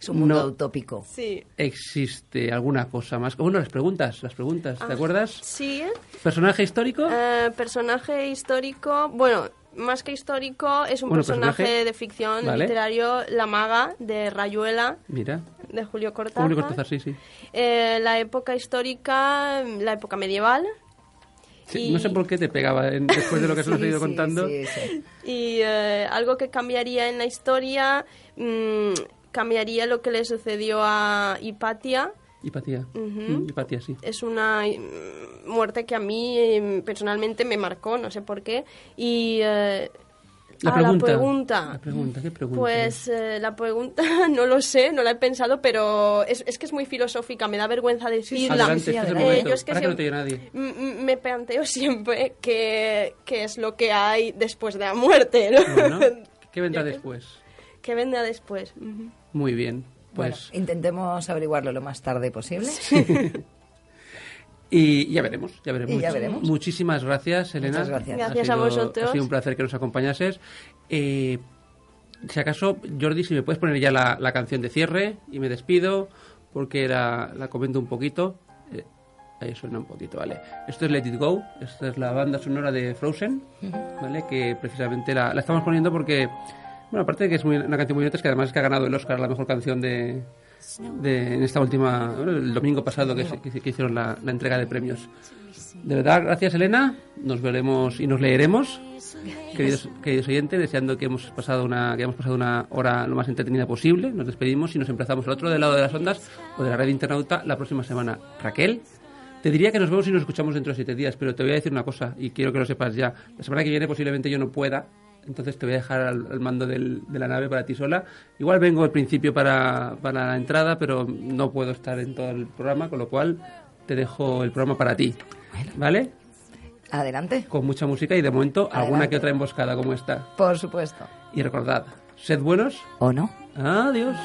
Speaker 8: Es un mundo
Speaker 10: no
Speaker 8: utópico.
Speaker 3: Sí.
Speaker 10: existe alguna cosa más. Bueno, las preguntas, las preguntas, ¿te
Speaker 3: Ah,
Speaker 10: acuerdas?
Speaker 3: Sí.
Speaker 10: Personaje histórico.
Speaker 3: Eh, personaje histórico, bueno, más que histórico, es un
Speaker 10: Bueno,
Speaker 3: personaje,
Speaker 10: personaje.
Speaker 3: de ficción
Speaker 10: Vale.
Speaker 3: literario, La Maga, de Rayuela,
Speaker 10: Mira,
Speaker 3: de Julio Cortázar.
Speaker 10: Julio Cortázar, sí, sí.
Speaker 3: Eh, la época histórica, la época medieval.
Speaker 10: Sí,
Speaker 3: Y-
Speaker 10: No sé por qué te pegaba en- después de lo que se nos ha [LAUGHS] ido contando.
Speaker 3: Y eh, algo que cambiaría en la historia, mm, cambiaría lo que le sucedió a Hipatia.
Speaker 10: Hipatia. Mm, Hipatia, sí.
Speaker 3: Es una mm, muerte que a mí personalmente me marcó, no sé por qué. Y eh,
Speaker 10: La
Speaker 3: ah,
Speaker 10: pregunta.
Speaker 3: la pregunta.
Speaker 10: La pregunta, ¿qué pregunta?
Speaker 3: Pues eh, la pregunta [LAUGHS] no lo sé, no la he pensado, pero es, es que es muy filosófica, me da vergüenza decirla.
Speaker 10: Adelante, este es el
Speaker 3: Eh,
Speaker 10: momento.
Speaker 3: yo es que
Speaker 10: Ahora que no te
Speaker 3: siempre-
Speaker 10: oye nadie.
Speaker 3: m- m- me planteo [LAUGHS] siempre qué qué es lo que hay después de la muerte, ¿no?
Speaker 10: Bueno, [LAUGHS] ¿Qué vendrá después?
Speaker 3: ¿Qué vendrá después?
Speaker 10: Muy bien.
Speaker 8: Bueno,
Speaker 10: Pues
Speaker 8: intentemos averiguarlo lo más tarde posible.
Speaker 10: Y ya veremos, ya veremos.
Speaker 8: Y ya veremos.
Speaker 10: Muchísimas gracias, Elena.
Speaker 8: Muchas gracias.
Speaker 10: Ha
Speaker 3: Gracias a
Speaker 10: sido-
Speaker 3: vosotros.
Speaker 10: Ha sido un placer que nos acompañases. Eh, si acaso, Jordi, si me puedes poner ya la, la canción de cierre y me despido, porque la, la comento un poquito. Eh, ahí suena un poquito, vale. Esto es Let It Go, esta es la banda sonora de Frozen, ¿vale? Que precisamente la, la estamos poniendo porque, bueno, aparte de que es muy- una canción muy bonita, es que además es que ha ganado el Oscar a la mejor canción de, de, en esta última, el domingo pasado que, que- que hicieron la, la entrega de premios. De verdad, gracias Elena, nos veremos y nos leeremos, queridos, queridos oyentes, deseando que hemos pasado una que hayamos pasado una hora lo más entretenida posible. Nos despedimos y nos emplazamos al otro del lado de las ondas o de la red internauta la próxima semana. Raquel, te diría que nos vemos y nos escuchamos dentro de siete días, pero te voy a decir una cosa y quiero que lo sepas ya. La semana que viene posiblemente yo no pueda, entonces te voy a dejar al, al mando del- de la nave para ti sola. Igual vengo al principio para, para la entrada, pero no puedo estar en todo el programa, con lo cual te dejo el programa para ti. ¿Vale?
Speaker 8: Adelante.
Speaker 10: Con mucha música y de momento alguna que otra emboscada como esta.
Speaker 8: Por supuesto.
Speaker 10: Y recordad, sed buenos.
Speaker 8: ¿O no?
Speaker 10: Adiós.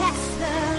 Speaker 13: Chester.